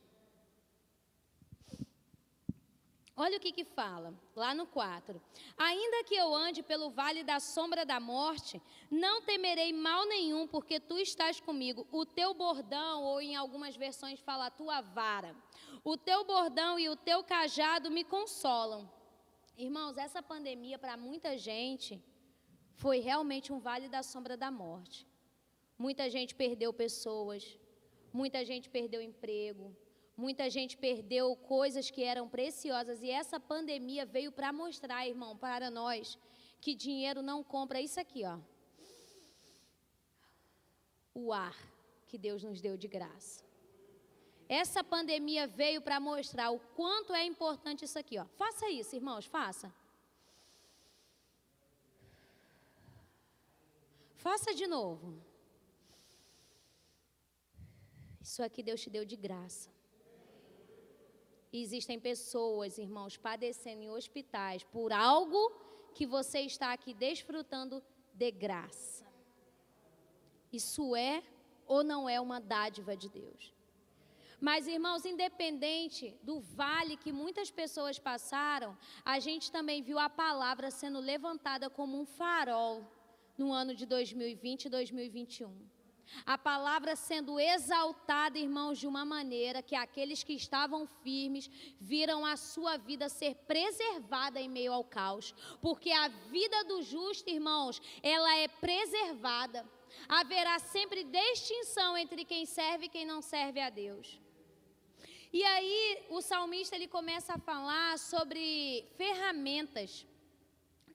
Olha o que que fala, lá no 4. Ainda que eu ande pelo vale da sombra da morte, não temerei mal nenhum, porque tu estás comigo. O teu bordão, ou em algumas versões fala a tua vara, o teu bordão e o teu cajado me consolam. Irmãos, essa pandemia para muita gente foi realmente um vale da sombra da morte. Muita gente perdeu pessoas, muita gente perdeu emprego, Muita gente perdeu coisas que eram preciosas e essa pandemia veio para mostrar, irmão, para nós que dinheiro não compra isso aqui, ó. O ar que Deus nos deu de graça. Essa pandemia veio para mostrar o quanto é importante isso aqui, ó. Faça isso, irmãos, faça. Faça de novo. Isso aqui Deus te deu de graça. Existem pessoas, irmãos, padecendo em hospitais por algo que você está aqui desfrutando de graça. Isso é ou não é uma dádiva de Deus? Mas, irmãos, independente do vale que muitas pessoas passaram, a gente também viu a palavra sendo levantada como um farol no ano de 2020 e 2021. A palavra sendo exaltada, irmãos, de uma maneira que aqueles que estavam firmes viram a sua vida ser preservada em meio ao caos. Porque a vida do justo, irmãos, ela é preservada. Haverá sempre distinção entre quem serve e quem não serve a Deus. E aí o salmista ele começa a falar sobre ferramentas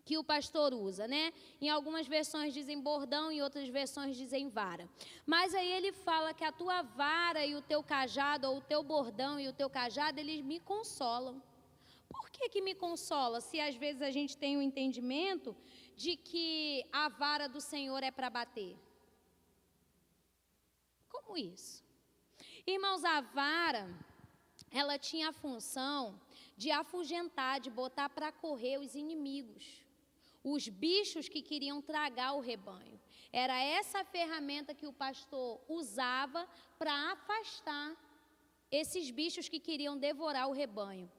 que o pastor usa, né? Em algumas versões dizem bordão, em outras versões dizem vara. Mas aí ele fala que a tua vara e o teu cajado, ou o teu bordão e o teu cajado, eles me consolam. Por que, que me consola? Se às vezes a gente tem o um entendimento de que a vara do Senhor é para bater. Como isso? Irmãos, a vara, ela tinha a função de afugentar, de botar para correr os inimigos os bichos que queriam tragar o rebanho. Era essa ferramenta que o pastor usava para afastar esses bichos que queriam devorar o rebanho.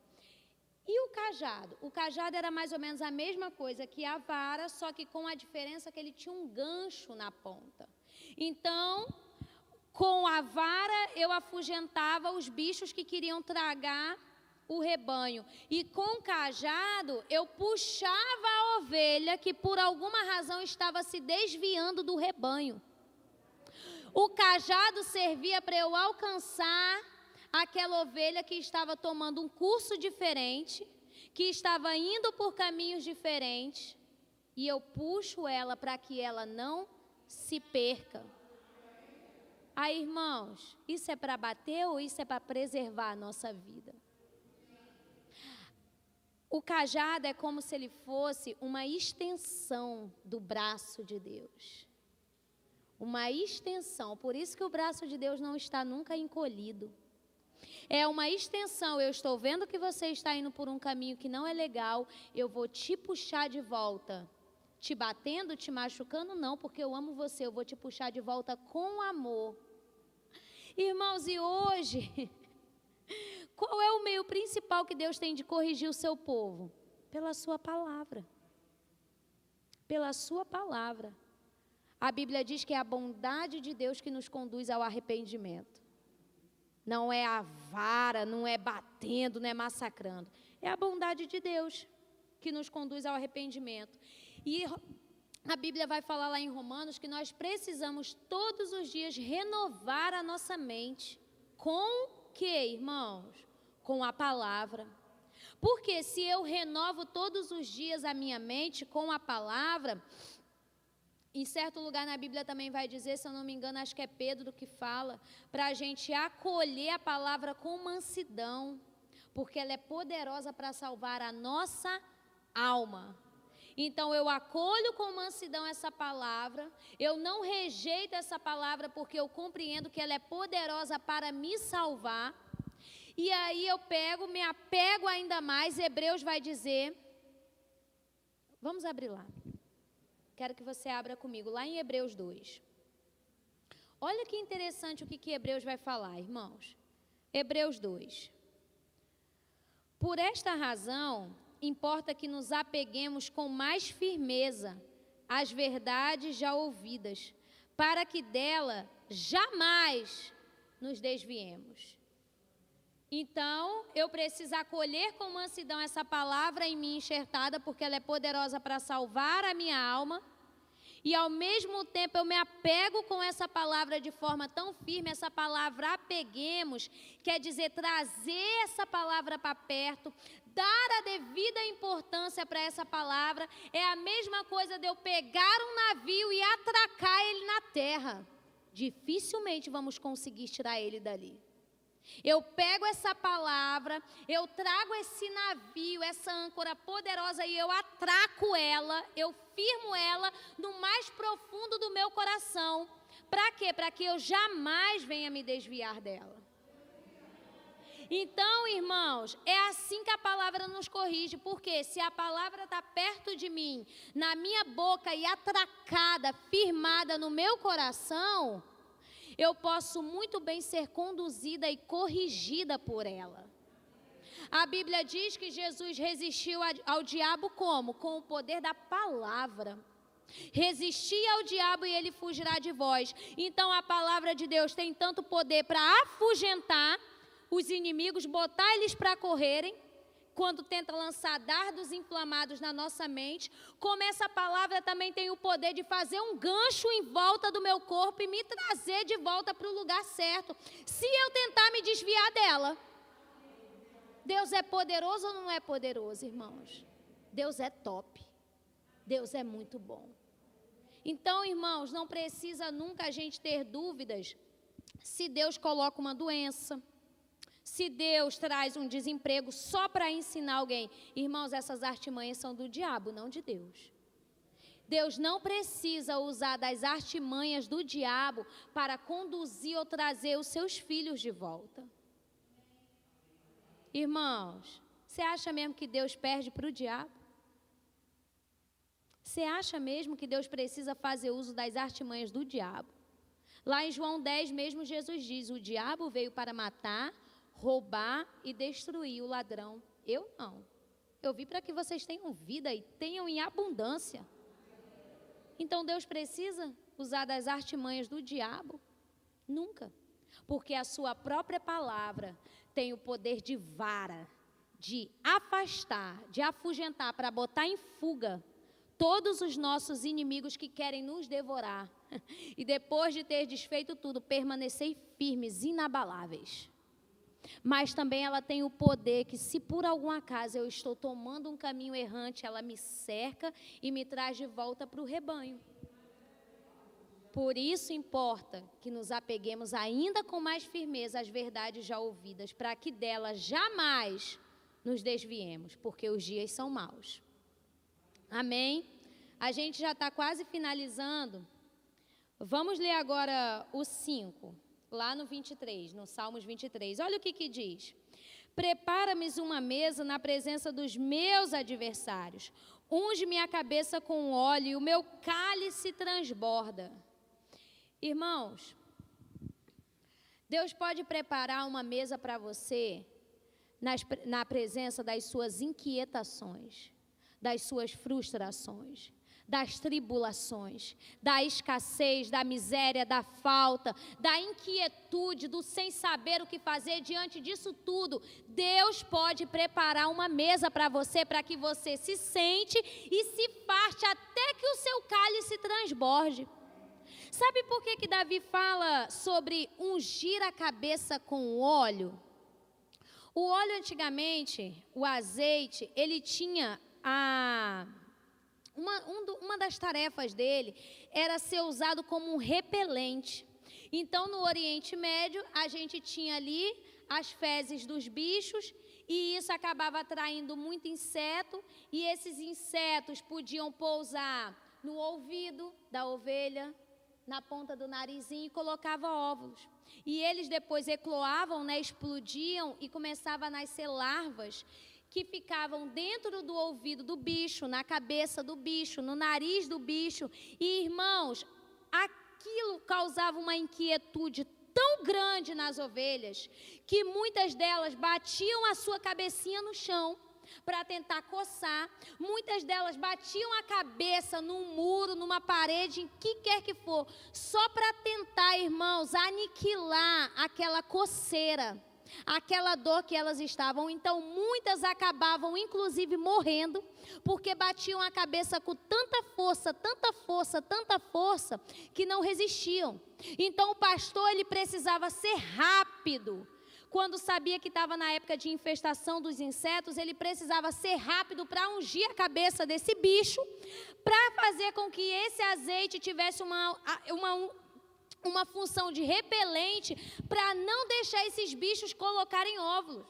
E o cajado? O cajado era mais ou menos a mesma coisa que a vara, só que com a diferença que ele tinha um gancho na ponta. Então, com a vara eu afugentava os bichos que queriam tragar o rebanho. E com o cajado eu puxava a ovelha que por alguma razão estava se desviando do rebanho. O cajado servia para eu alcançar aquela ovelha que estava tomando um curso diferente, que estava indo por caminhos diferentes, e eu puxo ela para que ela não se perca. Aí, irmãos, isso é para bater ou isso é para preservar a nossa vida? O cajado é como se ele fosse uma extensão do braço de Deus. Uma extensão, por isso que o braço de Deus não está nunca encolhido. É uma extensão, eu estou vendo que você está indo por um caminho que não é legal, eu vou te puxar de volta. Te batendo, te machucando, não, porque eu amo você, eu vou te puxar de volta com amor. Irmãos, e hoje Qual é o meio principal que Deus tem de corrigir o seu povo? Pela sua palavra. Pela sua palavra. A Bíblia diz que é a bondade de Deus que nos conduz ao arrependimento. Não é a vara, não é batendo, não é massacrando. É a bondade de Deus que nos conduz ao arrependimento. E a Bíblia vai falar lá em Romanos que nós precisamos todos os dias renovar a nossa mente. Com que, irmãos? com a palavra. Porque se eu renovo todos os dias a minha mente com a palavra, em certo lugar na Bíblia também vai dizer, se eu não me engano, acho que é Pedro que fala, para a gente acolher a palavra com mansidão, porque ela é poderosa para salvar a nossa alma. Então eu acolho com mansidão essa palavra, eu não rejeito essa palavra porque eu compreendo que ela é poderosa para me salvar. E aí eu pego, me apego ainda mais. Hebreus vai dizer. Vamos abrir lá. Quero que você abra comigo, lá em Hebreus 2. Olha que interessante o que, que Hebreus vai falar, irmãos. Hebreus 2. Por esta razão, importa que nos apeguemos com mais firmeza às verdades já ouvidas, para que dela jamais nos desviemos. Então, eu preciso acolher com mansidão essa palavra em mim enxertada, porque ela é poderosa para salvar a minha alma e ao mesmo tempo eu me apego com essa palavra de forma tão firme, essa palavra apeguemos, quer dizer trazer essa palavra para perto, dar a devida importância para essa palavra, é a mesma coisa de eu pegar um navio e atracar ele na terra. Dificilmente vamos conseguir tirar ele dali. Eu pego essa palavra, eu trago esse navio, essa âncora poderosa e eu atraco ela, eu firmo ela no mais profundo do meu coração. Para quê? Para que eu jamais venha me desviar dela. Então, irmãos, é assim que a palavra nos corrige, porque se a palavra está perto de mim, na minha boca e atracada, firmada no meu coração, eu posso muito bem ser conduzida e corrigida por ela. A Bíblia diz que Jesus resistiu ao diabo como? Com o poder da palavra. Resistir ao diabo e ele fugirá de vós. Então a palavra de Deus tem tanto poder para afugentar os inimigos, botar eles para correrem, quando tenta lançar dardos inflamados na nossa mente, como essa palavra também tem o poder de fazer um gancho em volta do meu corpo e me trazer de volta para o lugar certo, se eu tentar me desviar dela. Deus é poderoso ou não é poderoso, irmãos? Deus é top. Deus é muito bom. Então, irmãos, não precisa nunca a gente ter dúvidas se Deus coloca uma doença se Deus traz um desemprego só para ensinar alguém, irmãos, essas artimanhas são do diabo, não de Deus. Deus não precisa usar das artimanhas do diabo para conduzir ou trazer os seus filhos de volta. Irmãos, você acha mesmo que Deus perde para o diabo? Você acha mesmo que Deus precisa fazer uso das artimanhas do diabo? Lá em João 10 mesmo Jesus diz: O diabo veio para matar, roubar e destruir o ladrão. Eu não. Eu vi para que vocês tenham vida e tenham em abundância. Então Deus precisa usar das artimanhas do diabo? Nunca. Porque a sua própria palavra tem o poder de vara, de afastar, de afugentar, para botar em fuga todos os nossos inimigos que querem nos devorar. E depois de ter desfeito tudo, permanecer firmes, inabaláveis mas também ela tem o poder que, se por algum acaso eu estou tomando um caminho errante, ela me cerca e me traz de volta para o rebanho. Por isso importa que nos apeguemos ainda com mais firmeza às verdades já ouvidas, para que delas jamais nos desviemos, porque os dias são maus. Amém? A gente já está quase finalizando. Vamos ler agora o 5 lá no 23, no Salmos 23. Olha o que, que diz: Prepara-me uma mesa na presença dos meus adversários, unge minha cabeça com óleo e o meu cálice transborda. Irmãos, Deus pode preparar uma mesa para você nas, na presença das suas inquietações, das suas frustrações, das tribulações, da escassez, da miséria, da falta, da inquietude, do sem saber o que fazer diante disso tudo, Deus pode preparar uma mesa para você, para que você se sente e se parte até que o seu cálice transborde. Sabe por que, que Davi fala sobre ungir a cabeça com óleo? O óleo antigamente, o azeite, ele tinha a uma, um do, uma das tarefas dele era ser usado como um repelente. Então, no Oriente Médio, a gente tinha ali as fezes dos bichos e isso acabava atraindo muito inseto e esses insetos podiam pousar no ouvido da ovelha, na ponta do narizinho e colocava óvulos. E eles depois ecloavam, né, explodiam e começava a nascer larvas que ficavam dentro do ouvido do bicho, na cabeça do bicho, no nariz do bicho. E irmãos, aquilo causava uma inquietude tão grande nas ovelhas que muitas delas batiam a sua cabecinha no chão para tentar coçar. Muitas delas batiam a cabeça num muro, numa parede, em que quer que for, só para tentar, irmãos, aniquilar aquela coceira aquela dor que elas estavam. Então, muitas acabavam, inclusive, morrendo, porque batiam a cabeça com tanta força, tanta força, tanta força, que não resistiam. Então, o pastor ele precisava ser rápido. Quando sabia que estava na época de infestação dos insetos, ele precisava ser rápido para ungir a cabeça desse bicho, para fazer com que esse azeite tivesse uma, uma, uma função de repelente para não deixar esses bichos colocarem óvulos.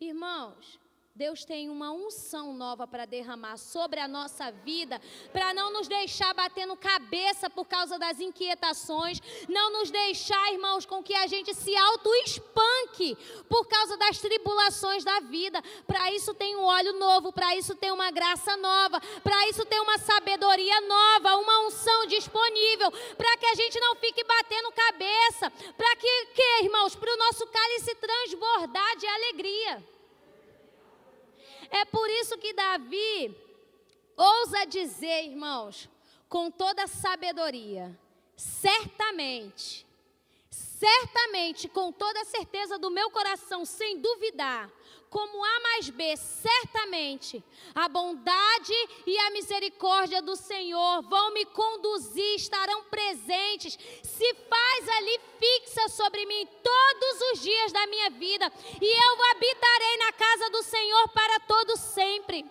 Irmãos, Deus tem uma unção nova para derramar sobre a nossa vida, para não nos deixar batendo cabeça por causa das inquietações, não nos deixar, irmãos, com que a gente se auto-espanque por causa das tribulações da vida. Para isso tem um óleo novo, para isso tem uma graça nova, para isso tem uma sabedoria nova, uma unção disponível, para que a gente não fique batendo cabeça, para que, que, irmãos, para o nosso cálice transbordar de alegria. É por isso que Davi ousa dizer, irmãos, com toda sabedoria, certamente, certamente, com toda certeza do meu coração, sem duvidar, como A mais B, certamente a bondade e a misericórdia do Senhor vão me conduzir, estarão presentes, se faz ali fixa sobre mim todos os dias da minha vida, e eu habitarei na casa do Senhor para todo sempre.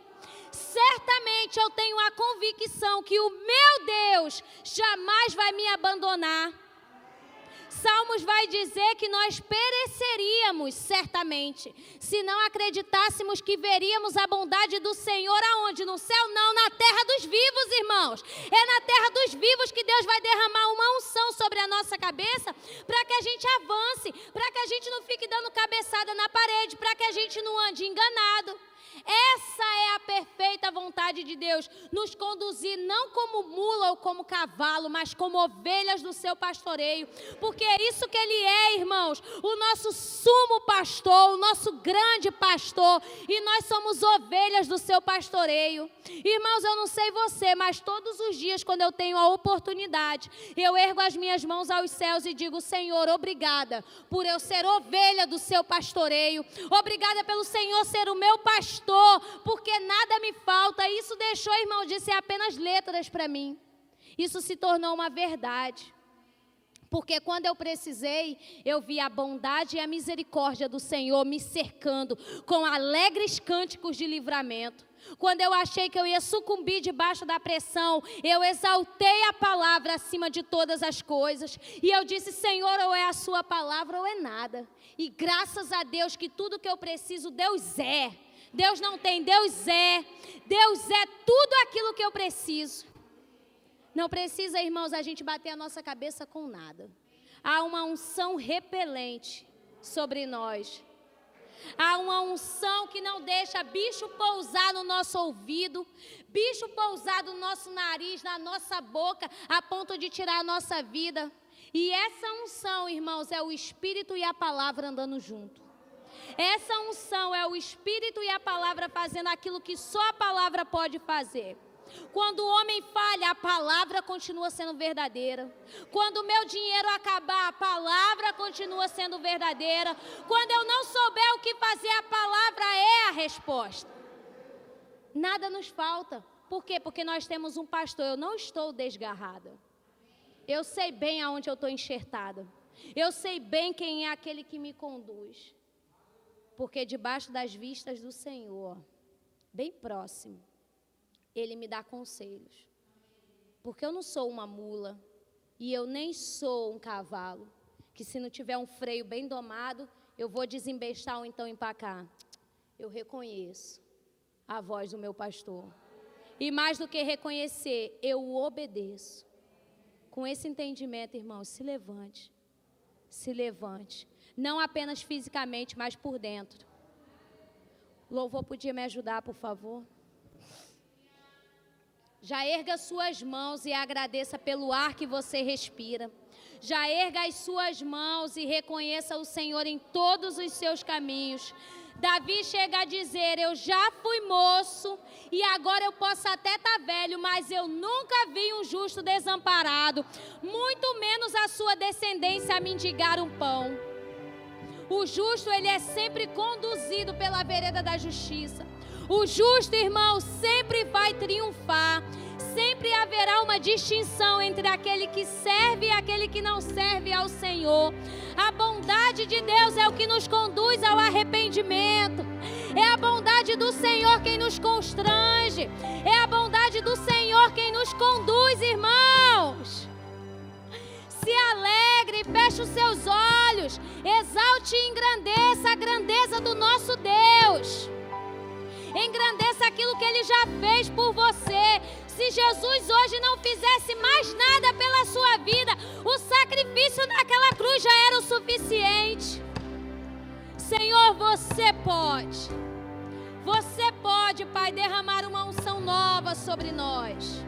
Certamente eu tenho a convicção que o meu Deus jamais vai me abandonar Salmos vai dizer que nós pereceríamos certamente se não acreditássemos que veríamos a bondade do Senhor aonde? No céu? Não, na terra dos vivos, irmãos. É na terra dos vivos que Deus vai derramar uma unção sobre a nossa cabeça para que a gente avance, para que a gente não fique dando cabeçada na parede, para que a gente não ande enganado. Essa é a perfeita vontade de Deus, nos conduzir não como mula ou como cavalo, mas como ovelhas do seu pastoreio, porque é isso que ele é, irmãos, o nosso sumo pastor, o nosso grande pastor, e nós somos ovelhas do seu pastoreio. Irmãos, eu não sei você, mas todos os dias quando eu tenho a oportunidade, eu ergo as minhas mãos aos céus e digo: Senhor, obrigada por eu ser ovelha do seu pastoreio. Obrigada pelo Senhor ser o meu pastor porque nada me falta. Isso deixou, irmão, de ser apenas letras para mim. Isso se tornou uma verdade. Porque quando eu precisei, eu vi a bondade e a misericórdia do Senhor me cercando com alegres cânticos de livramento. Quando eu achei que eu ia sucumbir debaixo da pressão, eu exaltei a palavra acima de todas as coisas. E eu disse: Senhor, ou é a Sua palavra ou é nada. E graças a Deus que tudo que eu preciso, Deus é. Deus não tem, Deus é. Deus é tudo aquilo que eu preciso. Não precisa, irmãos, a gente bater a nossa cabeça com nada. Há uma unção repelente sobre nós. Há uma unção que não deixa bicho pousar no nosso ouvido, bicho pousar no nosso nariz, na nossa boca, a ponto de tirar a nossa vida. E essa unção, irmãos, é o Espírito e a palavra andando junto. Essa unção é o Espírito e a palavra fazendo aquilo que só a palavra pode fazer. Quando o homem falha, a palavra continua sendo verdadeira. Quando o meu dinheiro acabar, a palavra continua sendo verdadeira. Quando eu não souber o que fazer, a palavra é a resposta. Nada nos falta. Por quê? Porque nós temos um pastor. Eu não estou desgarrada. Eu sei bem aonde eu estou enxertada. Eu sei bem quem é aquele que me conduz porque debaixo das vistas do Senhor, bem próximo, Ele me dá conselhos. Porque eu não sou uma mula e eu nem sou um cavalo, que se não tiver um freio bem domado, eu vou desembestar ou então empacar. Eu reconheço a voz do meu pastor. E mais do que reconhecer, eu o obedeço. Com esse entendimento, irmão, se levante. Se levante não apenas fisicamente, mas por dentro. O louvor podia me ajudar, por favor? Já erga suas mãos e agradeça pelo ar que você respira. Já erga as suas mãos e reconheça o Senhor em todos os seus caminhos. Davi chega a dizer: Eu já fui moço e agora eu posso até estar tá velho, mas eu nunca vi um justo desamparado, muito menos a sua descendência a mendigar um pão. O justo, ele é sempre conduzido pela vereda da justiça. O justo, irmão, sempre vai triunfar. Sempre haverá uma distinção entre aquele que serve e aquele que não serve ao Senhor. A bondade de Deus é o que nos conduz ao arrependimento. É a bondade do Senhor quem nos constrange. É a bondade do Senhor quem nos conduz, irmãos. Se alegre, feche os seus olhos, exalte e engrandeça a grandeza do nosso Deus. Engrandeça aquilo que Ele já fez por você. Se Jesus hoje não fizesse mais nada pela sua vida, o sacrifício naquela cruz já era o suficiente. Senhor, você pode. Você pode, Pai, derramar uma unção nova sobre nós.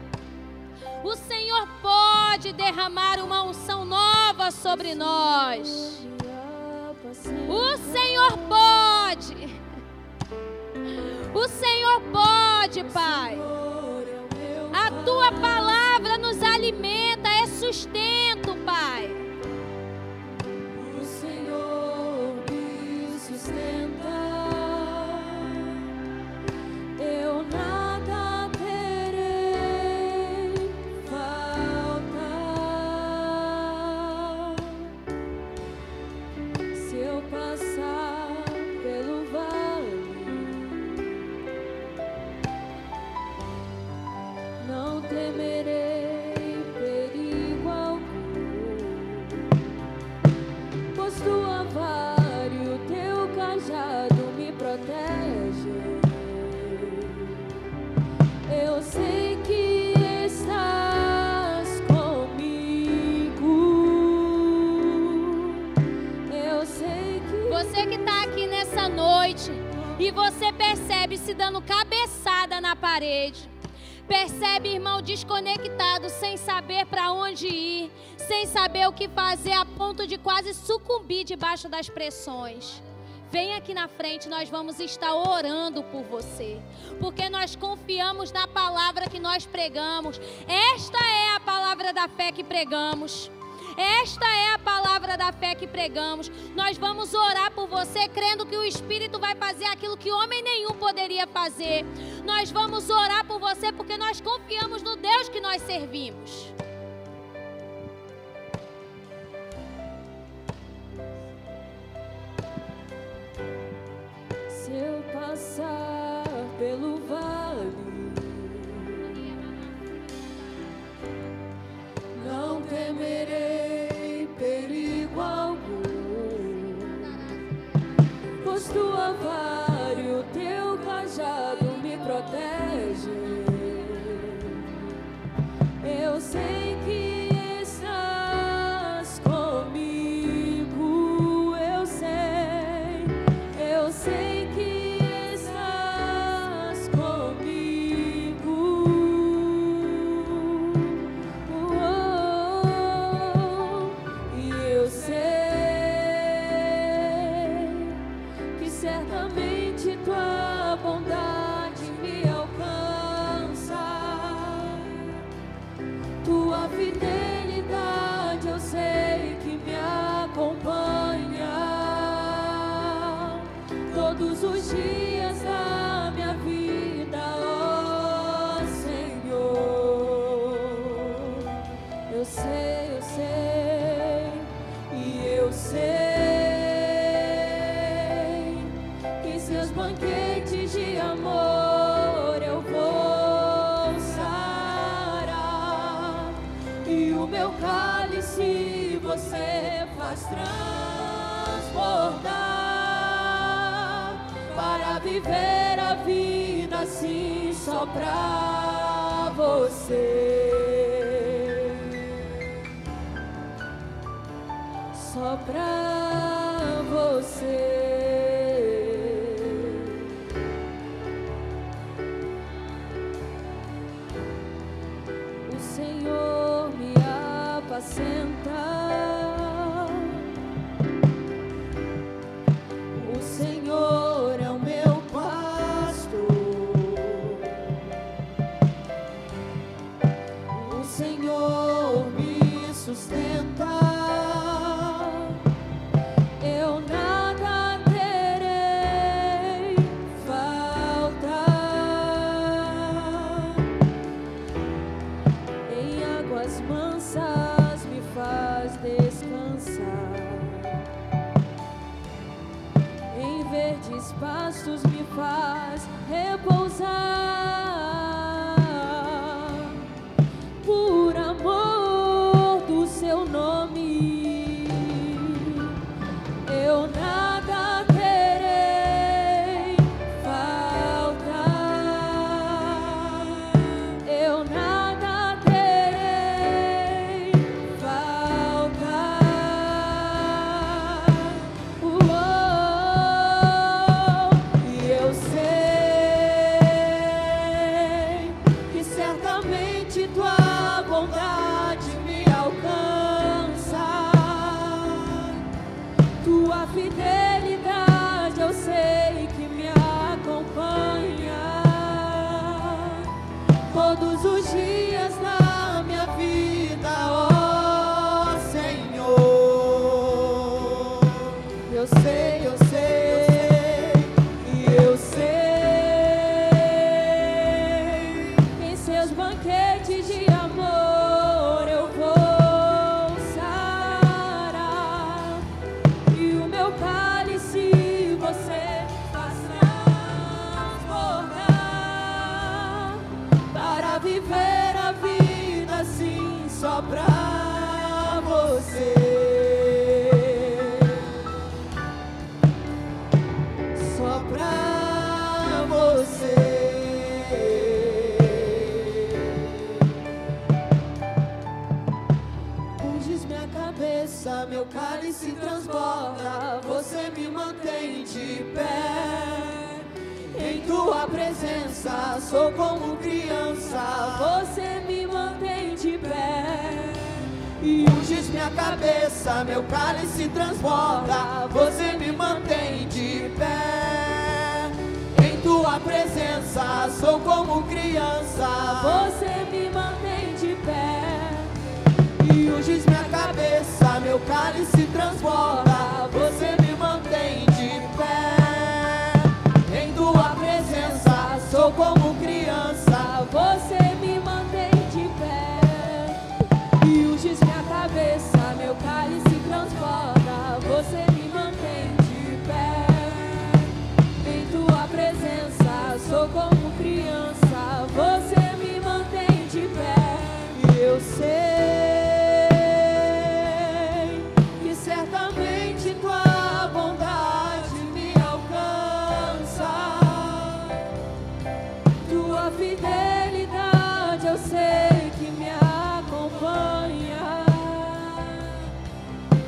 O Senhor pode derramar uma unção nova sobre nós. O Senhor pode. O Senhor pode, Pai. A tua palavra nos alimenta, é sustento, Pai. e Percebe, irmão, desconectado, sem saber para onde ir, sem saber o que fazer, a ponto de quase sucumbir debaixo das pressões. Vem aqui na frente, nós vamos estar orando por você, porque nós confiamos na palavra que nós pregamos. Esta é a palavra da fé que pregamos. Esta é a palavra da fé que pregamos. Nós vamos orar por você, crendo que o Espírito vai fazer aquilo que homem nenhum poderia fazer. Nós vamos orar por você porque nós confiamos no Deus que nós servimos. Se eu passar pelo vale, não temerei. Tua vara se transborda, você me mantém de pé. Em tua presença, sou como criança, você me mantém de pé. E unges minha cabeça, meu cálice transborda, você me mantém de pé. Em tua presença, sou como criança, você me mantém de pé. E unges minha cabeça meu cálice transborda. Você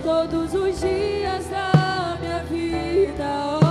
todos os dias da minha vida.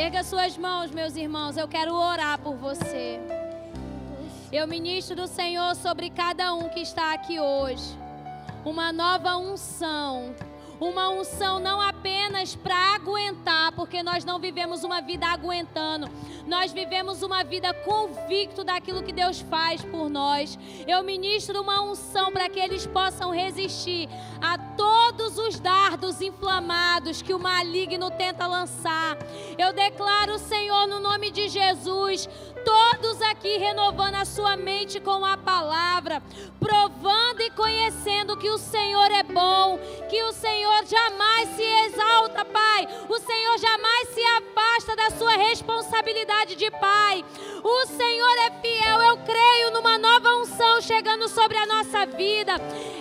Erga suas mãos, meus irmãos, eu quero orar por você. Eu ministro do Senhor sobre cada um que está aqui hoje. Uma nova unção. Uma unção não apenas para aguentar, porque nós não vivemos uma vida aguentando. Nós vivemos uma vida convicto daquilo que Deus faz por nós. Eu ministro uma unção para que eles possam resistir a todos os dardos inflamados que o maligno tenta lançar. Eu declaro, Senhor, no nome de Jesus, todos aqui renovando a sua mente com a palavra, provando e conhecendo que o Senhor é bom, que o Senhor jamais se exalta, Pai. O Senhor jamais se afasta da sua responsabilidade de Pai. O Senhor é fiel. Eu creio numa nova unção chegando sobre a nossa vida.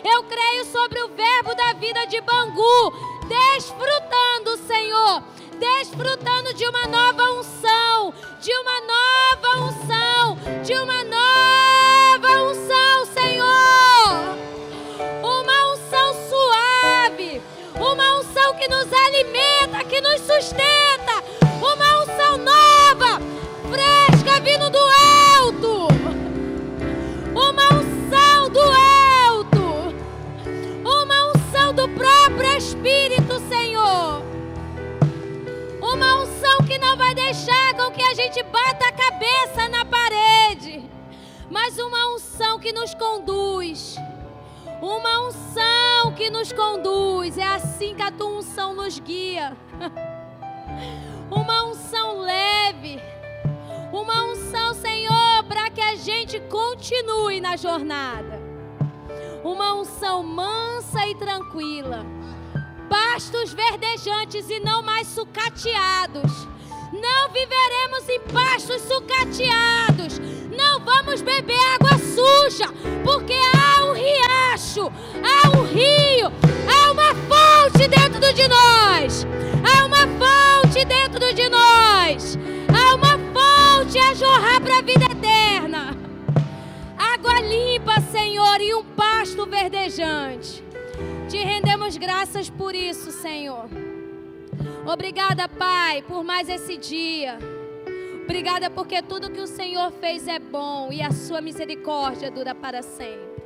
Eu creio sobre o verbo da vida de Bangu, desfrutando, Senhor, desfrutando de uma nova unção, de uma nova unção, de uma nova unção, Senhor. Unção que nos alimenta, que nos sustenta, uma unção nova, fresca vindo do alto. Uma unção do alto. Uma unção do próprio Espírito, Senhor. Uma unção que não vai deixar com que a gente bata a cabeça na parede, mas uma unção que nos conduz. Uma unção que nos conduz. É assim que a tua unção nos guia. Uma unção leve. Uma unção, Senhor, para que a gente continue na jornada. Uma unção mansa e tranquila. Pastos verdejantes e não mais sucateados. Não viveremos em pastos sucateados. Não vamos beber água suja, porque há um riacho, há um rio, há uma fonte dentro de nós. Há uma fonte dentro de nós. Há uma fonte a jorrar para a vida eterna. Água limpa, Senhor, e um pasto verdejante. Te rendemos graças por isso, Senhor. Obrigada, Pai, por mais esse dia. Obrigada porque tudo que o Senhor fez é bom e a sua misericórdia dura para sempre.